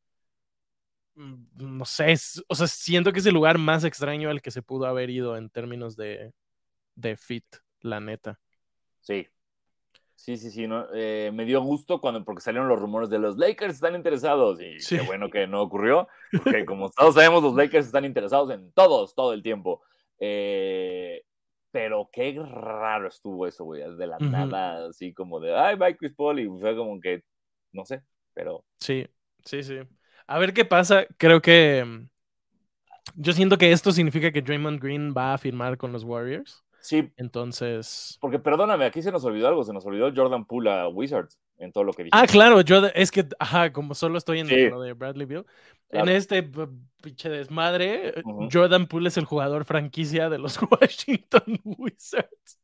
mm, no sé, o sea, siento que es el lugar más extraño al que se pudo haber ido en términos de, de fit, la neta. Sí, Sí, sí, sí, no, eh, me dio gusto cuando, porque salieron los rumores de los Lakers están interesados y qué bueno que no ocurrió, porque como todos sabemos, los Lakers están interesados en todos, todo el tiempo. Eh, pero qué raro estuvo eso, güey, de la nada, así como de, ay, bye Chris Paul, y fue como que, no sé, pero... Sí, sí, sí. A ver qué pasa, creo que... Mm, yo siento que esto significa que Draymond Green va a firmar con los Warriors. Sí. Entonces. Porque perdóname, aquí se nos olvidó algo, se nos olvidó Jordan Poole a Wizards en todo lo que. Ah, claro, yo es que, ajá, como solo estoy en lo de Bradley Bill, en este pinche desmadre, Jordan Poole es el jugador franquicia de los Washington Wizards.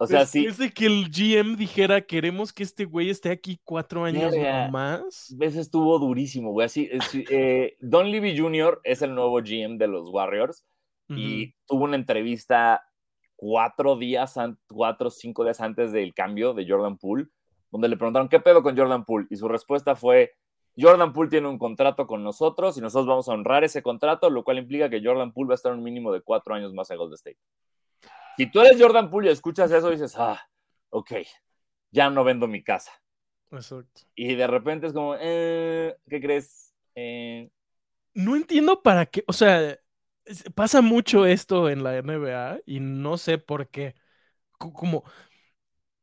O sea, sí. Desde que el GM dijera, queremos que este güey esté aquí cuatro años más. Ves, estuvo durísimo, güey. Así, eh, Don Levy Jr. es el nuevo GM de los Warriors y tuvo una entrevista cuatro días, cuatro o cinco días antes del cambio de Jordan Poole, donde le preguntaron, ¿qué pedo con Jordan Poole? Y su respuesta fue, Jordan Poole tiene un contrato con nosotros y nosotros vamos a honrar ese contrato, lo cual implica que Jordan Poole va a estar un mínimo de cuatro años más en Golden State. Si tú eres Jordan Poole y escuchas eso, dices, ah, ok, ya no vendo mi casa. Exacto. Y de repente es como, eh, ¿qué crees? Eh, no entiendo para qué, o sea, pasa mucho esto en la NBA y no sé por qué. Como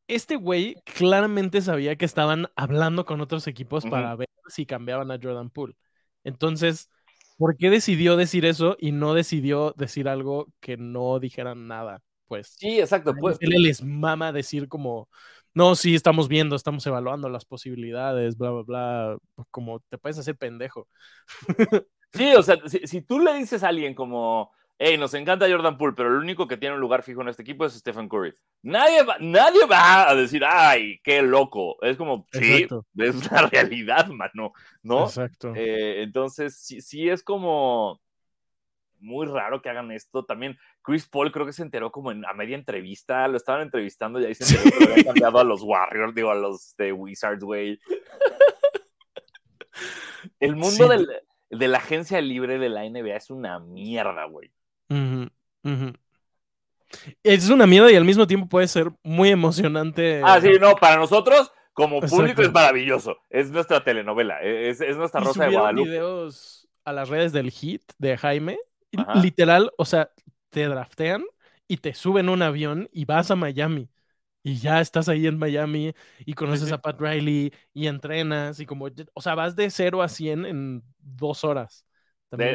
este güey claramente sabía que estaban hablando con otros equipos para ver si cambiaban a Jordan Poole. Entonces, ¿por qué decidió decir eso y no decidió decir algo que no dijeran nada? Pues. Sí, exacto. Pues, él les mama decir como, no, sí, estamos viendo, estamos evaluando las posibilidades, bla, bla, bla. Como te puedes hacer pendejo. Sí, o sea, si, tú le dices a alguien como, hey, nos encanta Jordan Poole, pero el único que tiene un lugar fijo en este equipo es Stephen Curry. Nadie va, nadie va a decir, ay, qué loco. Es como, sí, es la realidad, mano, ¿no? Exacto. Eh, entonces, sí, sí es como muy raro que hagan esto. También Chris Paul creo que se enteró como en, a media entrevista, lo estaban entrevistando y ahí se enteró que habían cambiado a los Warriors, digo, a los de Wizards, güey. El mundo del de la agencia libre de la NBA es una mierda, güey. Es una mierda y al mismo tiempo puede ser muy emocionante. Ah, sí, no, para nosotros como público es maravilloso. Es nuestra telenovela, e, es, nuestra Rosa de Guadalupe. videos a las redes del hit de Jaime. Literal, o sea, te draftean y te suben un avión y vas a Miami y ya estás ahí en Miami y conoces a Pat Riley y entrenas y como, o sea, vas de 0 a 100 en dos horas.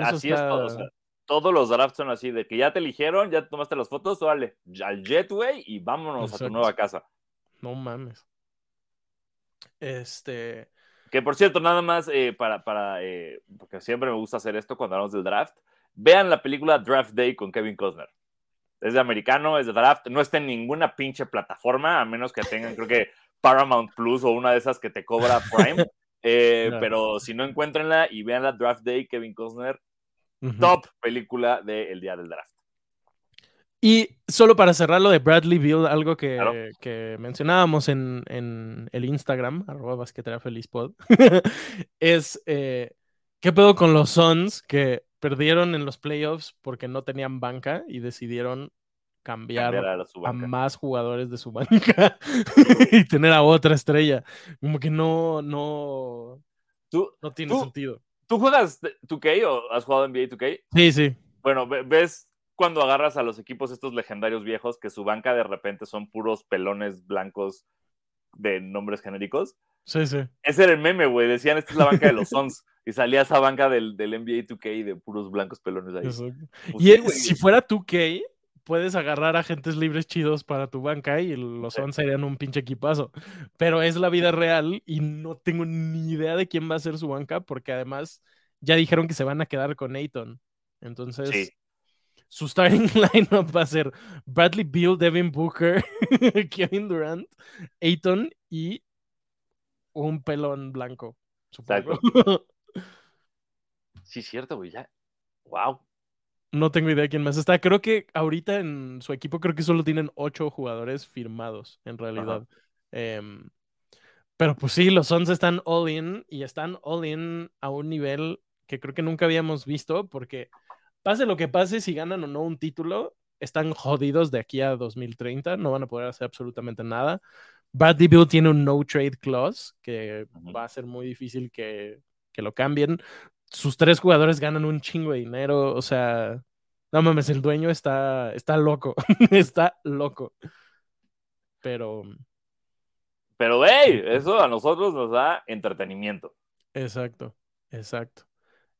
así es todo. Todos los drafts son así, de que ya te eligieron, ya tomaste las fotos, dale, al jetway y vámonos a tu nueva casa. No mames. Este. Que por cierto, nada más eh, para, para eh, porque siempre me gusta hacer esto cuando hablamos del draft. Vean la película Draft Day con Kevin Costner es de americano, es de draft, no está en ninguna pinche plataforma, a menos que tengan, creo que Paramount Plus o una de esas que te cobra Prime. Eh, pero si no, encuéntrenla y vean la Draft Day, Kevin Costner, top película del día del draft. Y solo para cerrar lo de Bradley Bill, algo que, que mencionábamos en, en, el Instagram, arroba basquetera es eh, ¿qué pedo con los Suns que perdieron en los playoffs porque no tenían banca y decidieron cambiar, a, más jugadores de su banca y tener a otra estrella. Como que no, no, ¿Tú, no tiene sentido. ¿Tú juegas 2K o has jugado NBA 2K? Sí, sí. Bueno, ves cuando agarras a los equipos estos legendarios viejos que su banca de repente son puros pelones blancos de nombres genéricos. Sí, sí. Ese era el meme, güey. Decían, esta es la banca de los Suns. y salía esa banca del, del NBA 2K de puros blancos pelones ahí. Pues y si fuera 2K, puedes agarrar agentes libres chidos para tu banca y los Suns serían un pinche equipazo. Pero es la vida real y no tengo ni idea de quién va a ser su banca porque además ya dijeron que se van a quedar con Ayton. Entonces, su starting lineup va a ser Bradley Beal, Devin Booker, Kevin Durant, Ayton y un pelón blanco. Supongo. Sí, cierto, güey, ya. Wow. No tengo idea de quién más está. Creo que ahorita en su equipo creo que solo tienen ocho jugadores firmados, en realidad. Em, pero pues sí, los Suns están all in y están all in a un nivel que creo que nunca habíamos visto porque pase lo que pase, si ganan o no un título, están jodidos de aquí a 2030, no van a poder hacer absolutamente nada. Bradley Bill tiene un no trade clause que va a ser muy difícil que, que, lo cambien. Sus tres jugadores ganan un chingo de dinero, o sea, no mames, el dueño está, está loco, está loco. Pero... Pero, hey, eso a nosotros nos da entretenimiento. Exacto, exacto.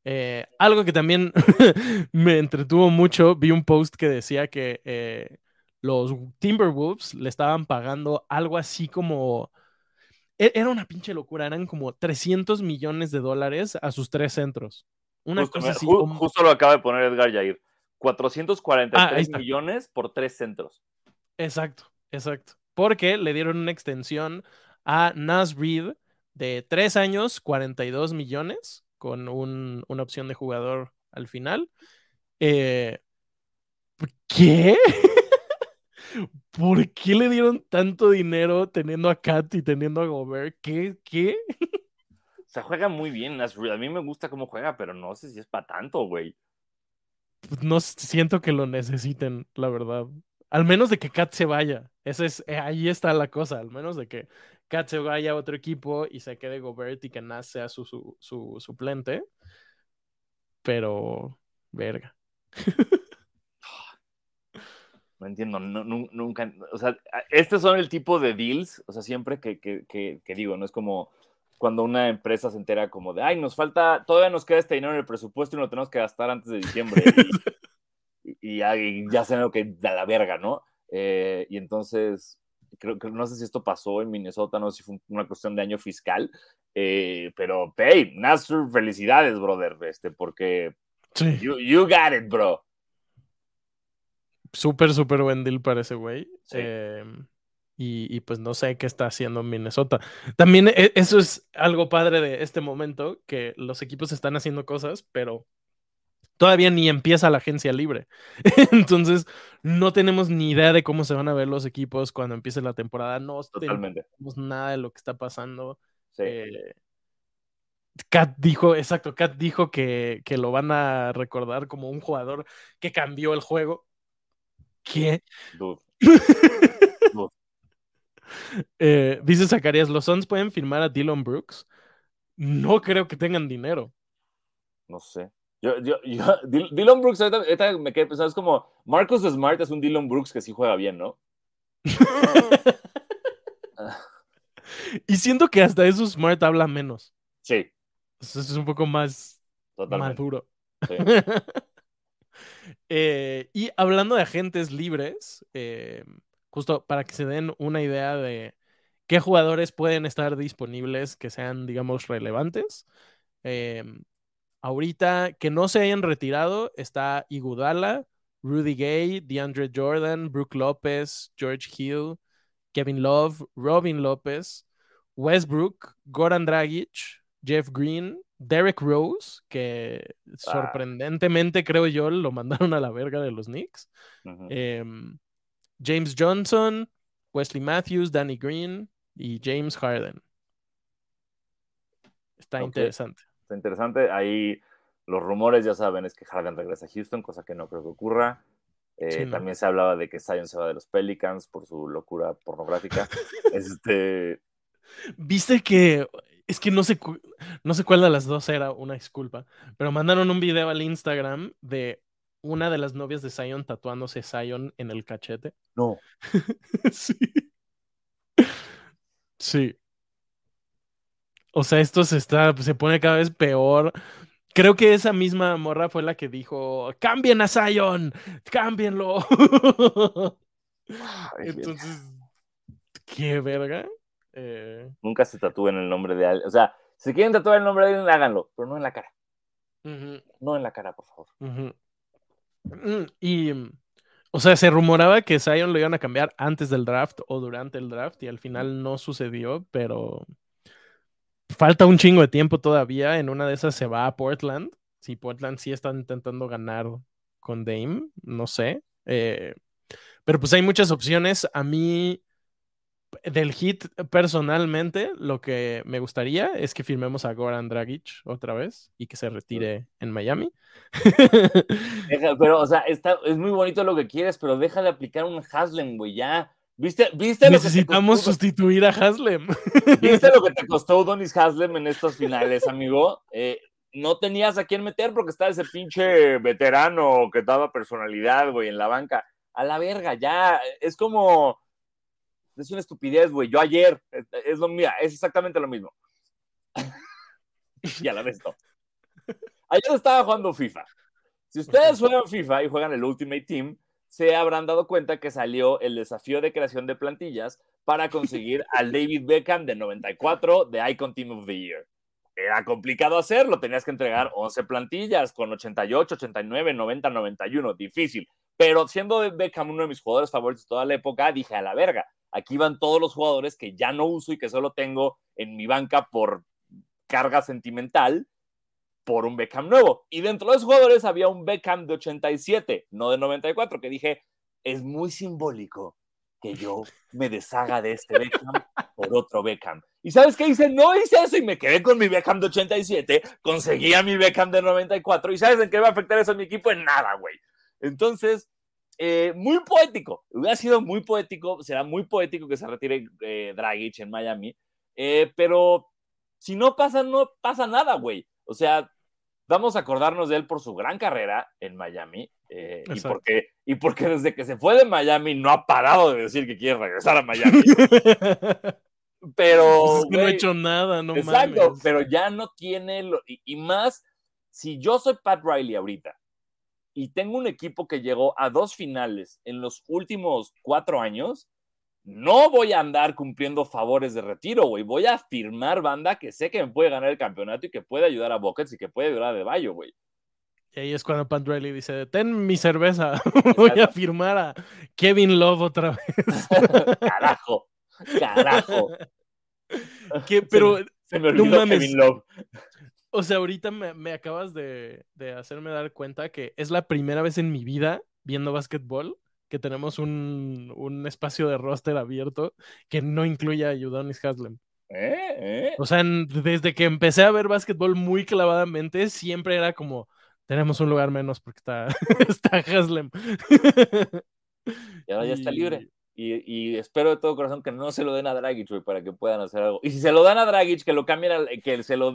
Eh, algo que también me entretuvo mucho, vi un post que decía que eh, los Timberwolves le estaban pagando algo así como... E-, era una pinche locura, eran como 300 millones de dólares a sus tres centros. Una justo, cosa así justo lo acaba de poner Edgar Yair. 443 ah, millones por tres centros. Exacto, exacto. Porque le dieron una extensión a Nas Reed de tres años, 42 millones, con una opción de jugador al final. Eh, ¿Qué? ¿Por qué le dieron tanto dinero teniendo a Kat y teniendo a Gobert? ¿Qué? ¿Qué? O sea, juega muy bien. A mí me gusta cómo juega, pero no sé si es para tanto, güey. Pues no siento que lo necesiten, la verdad. Al menos de que Kat se vaya. Ese es, eh, ahí está la cosa. Al menos de que Cat se vaya a otro equipo y se quede Gobert y que Nas sea su, su, suplente. Pero, verga. No entiendo, nunca, o sea, estos son el tipo de deals, o sea, siempre que, que, que, digo, no es como cuando una empresa se entera como de, ay, nos falta, todavía nos queda este dinero en el presupuesto y lo tenemos que gastar antes de diciembre. y, ya, sé lo que da la verga, ¿no? Eh, y entonces, creo que no sé si esto pasó en Minnesota, no sé si fue una cuestión de año fiscal, eh, pero, hey, Nasser, felicidades, brother, este, porque you, you got it, bro súper, súper buen deal para ese güey. Em, y, pues no sé qué está haciendo Minnesota. También e, eso es algo padre de este momento, que los equipos están haciendo cosas, pero todavía ni empieza la agencia libre. Entonces, no tenemos ni idea de cómo se van a ver los equipos cuando empiece la temporada. No Totalmente. tenemos nada de lo que está pasando. Eh, Kat dijo, exacto, Kat dijo que, que, lo van a recordar como un jugador que cambió el juego. ¿Qué? Eh, dice Zacarías, ¿los Suns pueden firmar a Dylan Brooks? No creo que tengan dinero. No sé. Yo, yo, Dylan Brooks, ahorita, me quedé pensando, es como Marcus Smart es un Dylan Brooks que sí juega bien, ¿no? y siento que hasta eso Smart habla menos. Sí. es un poco más maduro. Sí. Eh, y hablando de agentes libres, eh, justo para que se den una idea de qué jugadores pueden estar disponibles que sean, digamos, relevantes. Eh, ahorita que no se hayan retirado está Igudala, Rudy Gay, DeAndre Jordan, Brooke López, George Hill, Kevin Love, Robin López, Westbrook, Goran Dragic, Jeff Green, Derek Rose, que ah. sorprendentemente creo yo lo mandaron a la verga de los Knicks. Em, James Johnson, Wesley Matthews, Danny Green y James Harden. Está interesante. Está interesante. Ahí los rumores, ya saben, es que Harden regresa a Houston, cosa que no creo que ocurra. Eh, también se hablaba de que Zion se va de los Pelicans por su locura pornográfica. este... Viste que es que no sé, no sé cuál de las dos era, una disculpa, pero mandaron un video al Instagram de una de las novias de Zion tatuándose Zion en el cachete. No. sí. Sí. O sea, esto se está, se pone cada vez peor. Creo que esa misma morra fue la que dijo, cambien a Zion, cámbienlo. Entonces, qué verga. Eh, Nunca se tatúen el nombre de alguien. O sea, si quieren tatuar el nombre de alguien, háganlo, pero no en la cara. No en la cara, por favor. Mm, y, o sea, se rumoraba que Zion lo iban a cambiar antes del draft o durante el draft y al final no sucedió, pero falta un chingo de tiempo todavía. En una de esas se va a Portland. Si Portland sí está intentando ganar con Dame, no sé. Eh, pero pues hay muchas opciones. A mí del hit, personalmente, lo que me gustaría es que firmemos a Goran Dragic otra vez y que se retire en Miami. pero, o sea, está, es muy bonito lo que quieres, pero deja de aplicar un Haslem, güey, ya. ¿Viste, viste Necesitamos sustituir a Haslem. ¿Viste lo que te costó Donis Haslem en estos finales, amigo? Eh, no tenías a quién meter porque estaba ese pinche veterano que daba personalidad, güey, en la banca. A la verga, ya. Es como es una estupidez, güey. Yo ayer, es, lo mira, es exactamente lo mismo. y a la vez no. Ayer estaba jugando FIFA. Si ustedes juegan FIFA y juegan el Ultimate Team, se habrán dado cuenta que salió el desafío de creación de plantillas para conseguir al David Beckham de 94 de Icon Team of the Year. Era complicado hacerlo, tenías que entregar 11 plantillas con 88, 89, 90, 91, difícil. Pero siendo Beckham uno de mis jugadores favoritos de toda la época, dije a la verga, Aquí van todos los jugadores que ya no uso y que solo tengo en mi banca por carga sentimental por un Beckham nuevo. Y dentro de esos jugadores había un Beckham de 87, no de 94, que dije, es muy simbólico que yo me deshaga de este Beckham por otro Beckham. ¿Y sabes qué hice? No hice eso y me quedé con mi Beckham de 87, conseguí a mi Beckham de 94 y ¿sabes en qué va a afectar eso a mi equipo? En nada, güey. Entonces, eh, muy poético. Hubiera sido muy poético, será muy poético que se retire eh, Dragic en Miami, eh, pero si no pasa, no pasa nada, güey. O sea, vamos a acordarnos de él por su gran carrera en Miami y, porque, y porque desde que se fue de Miami no ha parado de decir que quiere regresar a Miami. pero. Pues no ha hecho nada, no Exacto, pero ya no tiene. Lo, y, más, si yo soy Pat Riley ahorita y tengo un equipo que llegó a dos finales en los últimos cuatro años, no voy a andar cumpliendo favores de retiro, güey. Voy a firmar banda que sé que me puede ganar el campeonato y que puede ayudar a Buckets y que puede ayudar a De Bayo, güey. Y ahí es cuando Riley dice, ten mi cerveza, voy a firmar a Kevin Love otra vez. Carajo, carajo. pero se me, olvidó Kevin Love. O sea, ahorita me, acabas de, hacerme dar cuenta que es la primera vez en mi vida viendo básquetbol que tenemos un, espacio de roster abierto que no incluya a Udonis Haslem. ¿Eh? ¿Eh? O sea, desde que empecé a ver básquetbol muy clavadamente, siempre era como, tenemos un lugar menos porque está, está Haslem. Y ahora ya está libre. Y, espero de todo corazón que no se lo den a Dragic, para que puedan hacer algo. Y si se lo dan a Dragic, que lo cambien, que se lo,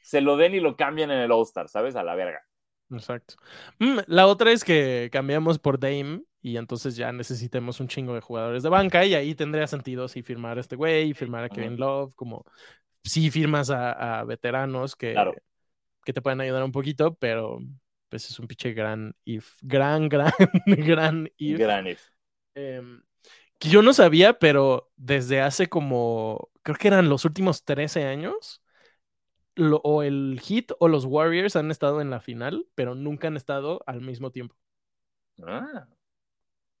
se lo den y lo cambien en el All-Star, ¿sabes? A la verga. Exacto. Mm, la otra es que cambiamos por Dame y entonces ya necesitemos un chingo de jugadores de banca y ahí tendría sentido si firmar a este güey, y firmar a Kevin Love, como si firmas a, veteranos que, que te pueden ayudar un poquito, pero pues es un pinche gran if. Gran, gran, gran if. Gran if. Em, que yo no sabía, pero desde hace como, creo que eran los últimos 13 años, o el Heat o los Warriors han estado en la final, pero nunca han estado al mismo tiempo. Ah.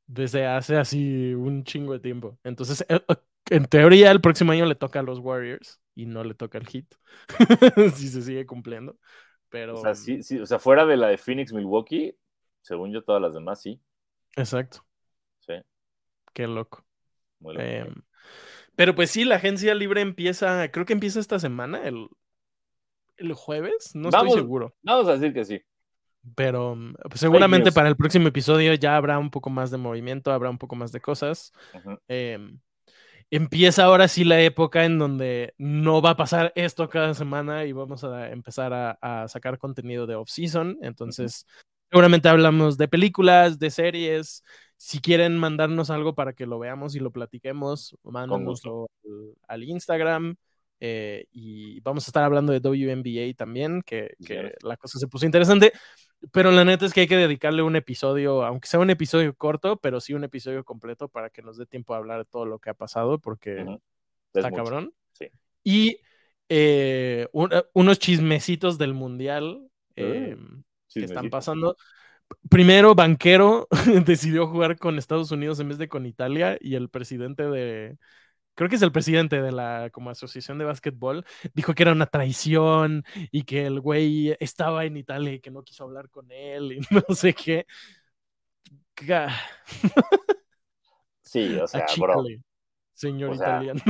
Desde hace así un chingo de tiempo. Entonces, eh, eh, en teoría, el próximo año le toca a los Warriors y no le toca al Heat. si se sigue cumpliendo. Pero... O sea, sí, sí, o sea, fuera de la de Phoenix Milwaukee, según yo, todas las demás sí. Exacto. Qué loco. Muy loco. Em, pero pues sí, la agencia libre empieza, creo que empieza esta semana, el, el jueves, no estoy seguro. Vamos a decir que sí. Pero pues, seguramente para el próximo episodio ya habrá un poco más de movimiento, habrá un poco más de cosas. Em, empieza ahora sí la época en donde no va a pasar esto cada semana y vamos a empezar a, sacar contenido de off-season. Entonces, seguramente hablamos de películas, de series, si quieren mandarnos algo para que lo veamos y lo platiquemos, mándanoslo al, Instagram. Eh, y vamos a estar hablando de WNBA también, que, la cosa se puso interesante. Pero la neta es que hay que dedicarle un episodio, aunque sea un episodio corto, pero sí un episodio completo para que nos dé tiempo a hablar de todo lo que ha pasado, porque está cabrón. Y eh, unos chismecitos del mundial eh, que están pasando primero Banquero decidió jugar con Estados Unidos en vez de con Italia y el presidente de, creo que es el presidente de la como asociación de básquetbol, dijo que era una traición y que el güey estaba en Italia y que no quiso hablar con él y no sé qué. Sí, o sea, bro. Señor italiano.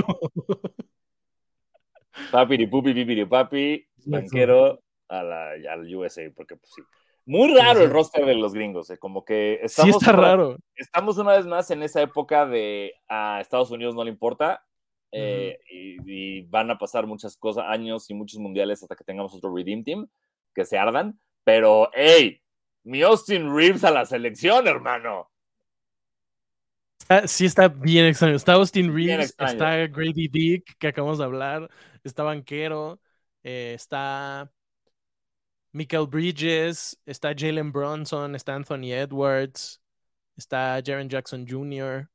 Papi, pupi, pipi, papi, banquero a la, al USA, porque pues sí. Muy raro el roster de los gringos, eh, como que estamos, sí está raro. Estamos una vez más en esa época de a Estados Unidos no le importa eh, y, van a pasar muchas cosas, años y muchos mundiales hasta que tengamos otro Redeem Team que se ardan. Pero, hey, mi Austin Reeves a la selección, hermano. sí está bien extraño. Está Austin Reeves, está Grady Dick, que acabamos de hablar, está Banquero, eh, está Michael Bridges, está Jalen Bronson, está Anthony Edwards, está Jaren Jackson Jr.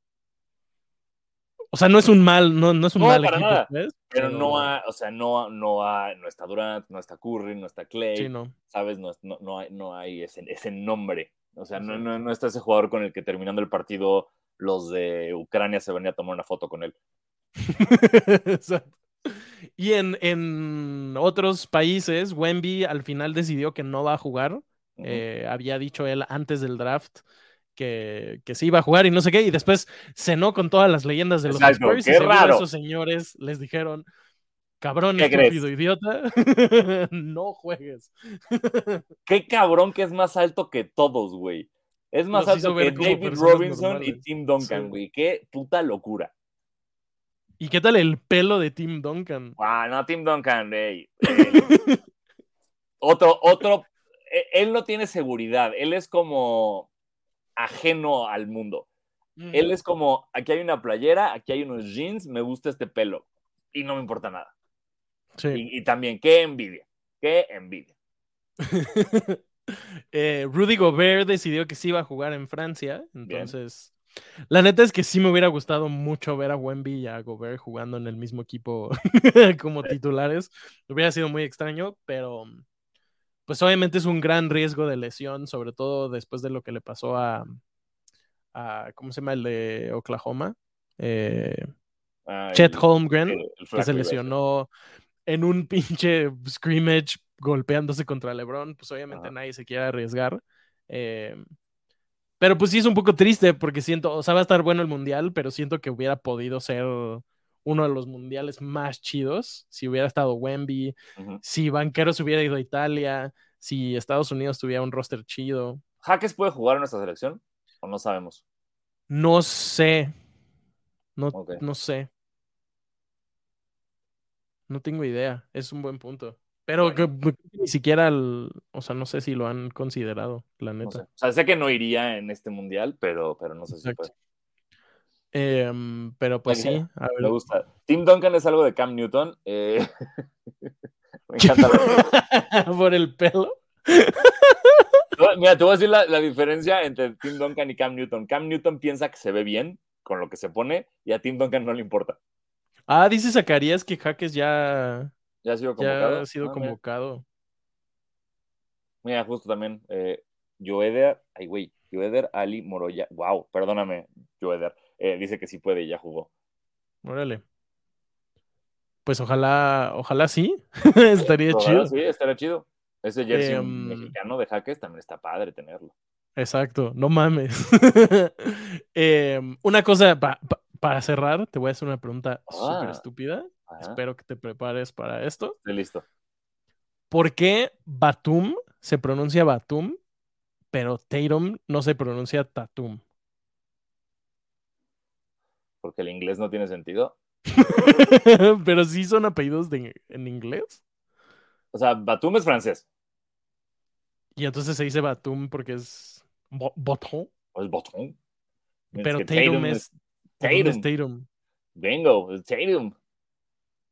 O sea, no es un mal, no, no es un mal equipo, Pero, no ha, o sea, no, no, ha, no está Durant, no está Curry, no está Clay, no. ¿sabes? No, no, hay, no hay ese, ese nombre. O sea, no, no, no está ese jugador con el que terminando el partido los de Ucrania se venían a tomar una foto con él. Exacto. Y en, otros países, Wemby al final decidió que no va a jugar. Eh, había dicho él antes del draft que, que sí iba a jugar y no sé qué. Y después cenó con todas las leyendas de los Spurs. y raro. esos señores les dijeron: Cabrón, estúpido, idiota, no juegues. qué cabrón que es más alto que todos, güey. Es más alto que David Robinson y Tim Duncan, güey. Qué puta locura. ¿Y qué tal el pelo de Tim Duncan? Ah, no, Tim Duncan, güey. otro, otro, e, él no tiene seguridad, él es como ajeno al mundo. Él es como, aquí hay una playera, aquí hay unos jeans, me gusta este pelo y no me importa nada. Sí. Y, también, qué envidia, qué envidia. Eh, Rudy Gobert decidió que sí iba a jugar en Francia, entonces... La neta es que sí me hubiera gustado mucho ver a Wemby y a Gobert jugando en el mismo equipo como titulares. Hubiera sido muy extraño, pero pues obviamente es un gran riesgo de lesión, sobre todo después de lo que le pasó a, ¿cómo se llama el de Oklahoma? Eh, ah, Chet Holmgren, que se lesionó en un pinche scrimmage golpeándose contra LeBron, pues obviamente nadie se quiere arriesgar. Eh, pero pues sí es un poco triste porque siento, o sea, va a estar bueno el mundial, pero siento que hubiera podido ser uno de los mundiales más chidos si hubiera estado Wemby, si Banqueros hubiera ido a Italia, si Estados Unidos tuviera un roster chido. ¿Jaques puede jugar en nuestra selección? ¿O no sabemos? No sé. No, no sé. No tengo idea. Es un buen punto. Pero que, ni siquiera, o sea, no sé si lo han considerado, la neta. O sea, sé que no iría en este mundial, pero, pero no sé si puede. Em, pero pues sí, Me gusta. Tim Duncan es algo de Cam Newton. Eh, me encanta. Por el pelo. Mira, te voy a decir la, la, diferencia entre Tim Duncan y Cam Newton. Cam Newton piensa que se ve bien con lo que se pone y a Tim Duncan no le importa. Ah, dice Zacarías que Jaques ya, ya ha sido convocado. Ya ha sido ah, convocado. Mira. justo también. Eh, Joeder, ay güey, Joeder Ali Moroya. Wow, perdóname, Joeder. Eh, dice que sí puede y ya jugó. Órale. Pues ojalá, ojalá sí. estaría chido. Sí, estaría chido. Ese jersey em, mexicano de jaques también está padre tenerlo. Exacto, no mames. Em, una cosa para cerrar, te voy a hacer una pregunta súper ah, Espero que te prepares para esto. Estoy listo. ¿Por qué Batum se pronuncia Batum, pero Tatum no se pronuncia Tatum? Porque el inglés no tiene sentido. pero sí son apellidos en inglés. O sea, Batum es francés. Y entonces se dice Batum porque es Botón. O es Botón. Pero Tatum, es, Tatum. Tatum. Bingo, es Tatum.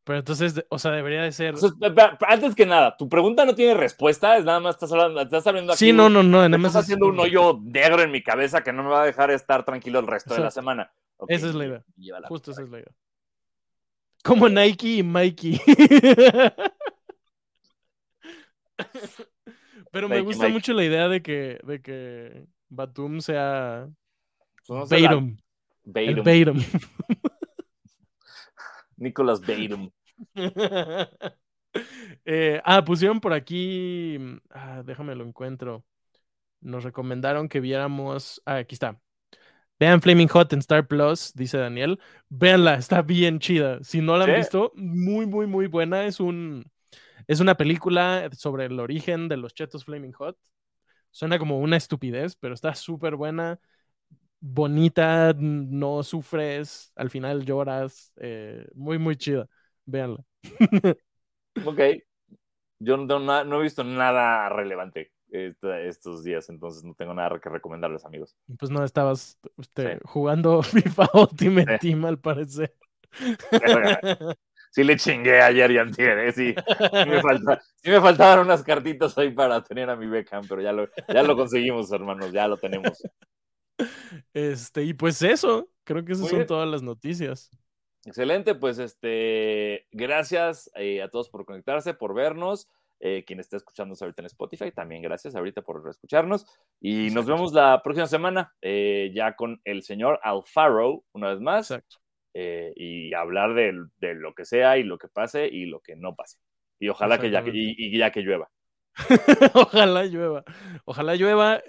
Pero entonces, o sea, debería de ser. antes que nada, tu pregunta no tiene respuesta, es nada más estás hablando, estás hablando aquí. Sí, no, no, no. Estás haciendo un hoyo negro en mi cabeza que no me va a dejar estar tranquilo el resto de la semana. esa es la idea. Justo esa es la idea. Como Nike y Mikey. Pero me gusta mucho la idea de que, de que Batum sea Batum. Batum. Nicolas Batum. Eh, ah, pusieron por aquí. Ah, déjame lo encuentro. Nos recomendaron que viéramos. Ah, aquí está. Vean Flaming Hot en Star Plus, dice Daniel. Véanla, está bien chida. Si no la han visto, muy, muy, muy buena. Es un es una película sobre el origen de los chetos Flaming Hot. Suena como una estupidez, pero está súper buena, bonita, no sufres, al final lloras. Eh, muy, muy chida. Véanla. ok. Yo no, he visto nada relevante estos días, entonces no tengo nada que recomendarles, amigos. Pues no estabas usted, jugando FIFA Ultimate Team, al parecer. sí le chingué ayer y antier, ¿eh? sí, me me faltaban unas cartitas hoy para tener a mi Beckham, pero ya lo, ya lo conseguimos, hermanos, ya lo tenemos. Este, y pues eso, creo que esas son todas las noticias. Excelente, pues este, gracias eh, a todos por conectarse, por vernos. Eh, quien está escuchando ahorita en Spotify, también gracias ahorita por escucharnos. Y nos vemos la próxima semana, eh, ya con el señor Alfaro, una vez más. Exacto. Eh, y hablar de, lo que sea y lo que pase y lo que no pase. Y ojalá que ya, y, ya que llueva. ojalá llueva. Ojalá llueva.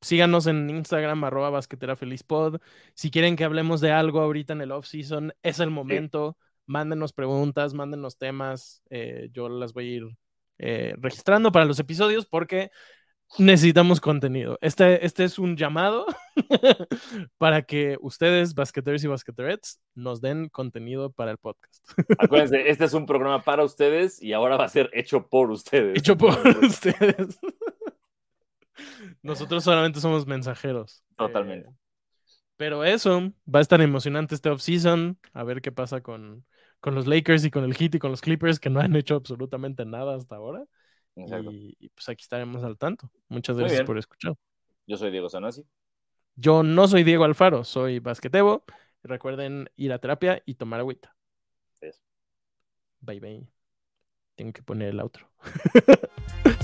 Eh, síganos en Instagram, arroba basquetera feliz pod. Si quieren que hablemos de algo ahorita en el off-season, es el momento. Mándenos preguntas, mándenos temas. Eh, yo las voy a ir registrando para los episodios porque necesitamos contenido. Este, este es un llamado para que ustedes, basqueteros y basqueterets, nos den contenido para el podcast. Acuérdense, este es un programa para ustedes y ahora va a ser hecho por ustedes. Hecho por ustedes. Nosotros solamente somos mensajeros. Totalmente. Eh, pero eso, va a estar emocionante este off-season. A ver qué pasa con, con los Lakers y con el Heat y con los Clippers, que no han hecho absolutamente nada hasta ahora. Y, pues aquí estaremos al tanto. Muchas gracias por escuchar. Yo soy Diego Sanasi. Yo no soy Diego Alfaro, soy Basquetebo. Recuerden ir a terapia y tomar agüita. Bye bye. Tengo que poner el otro.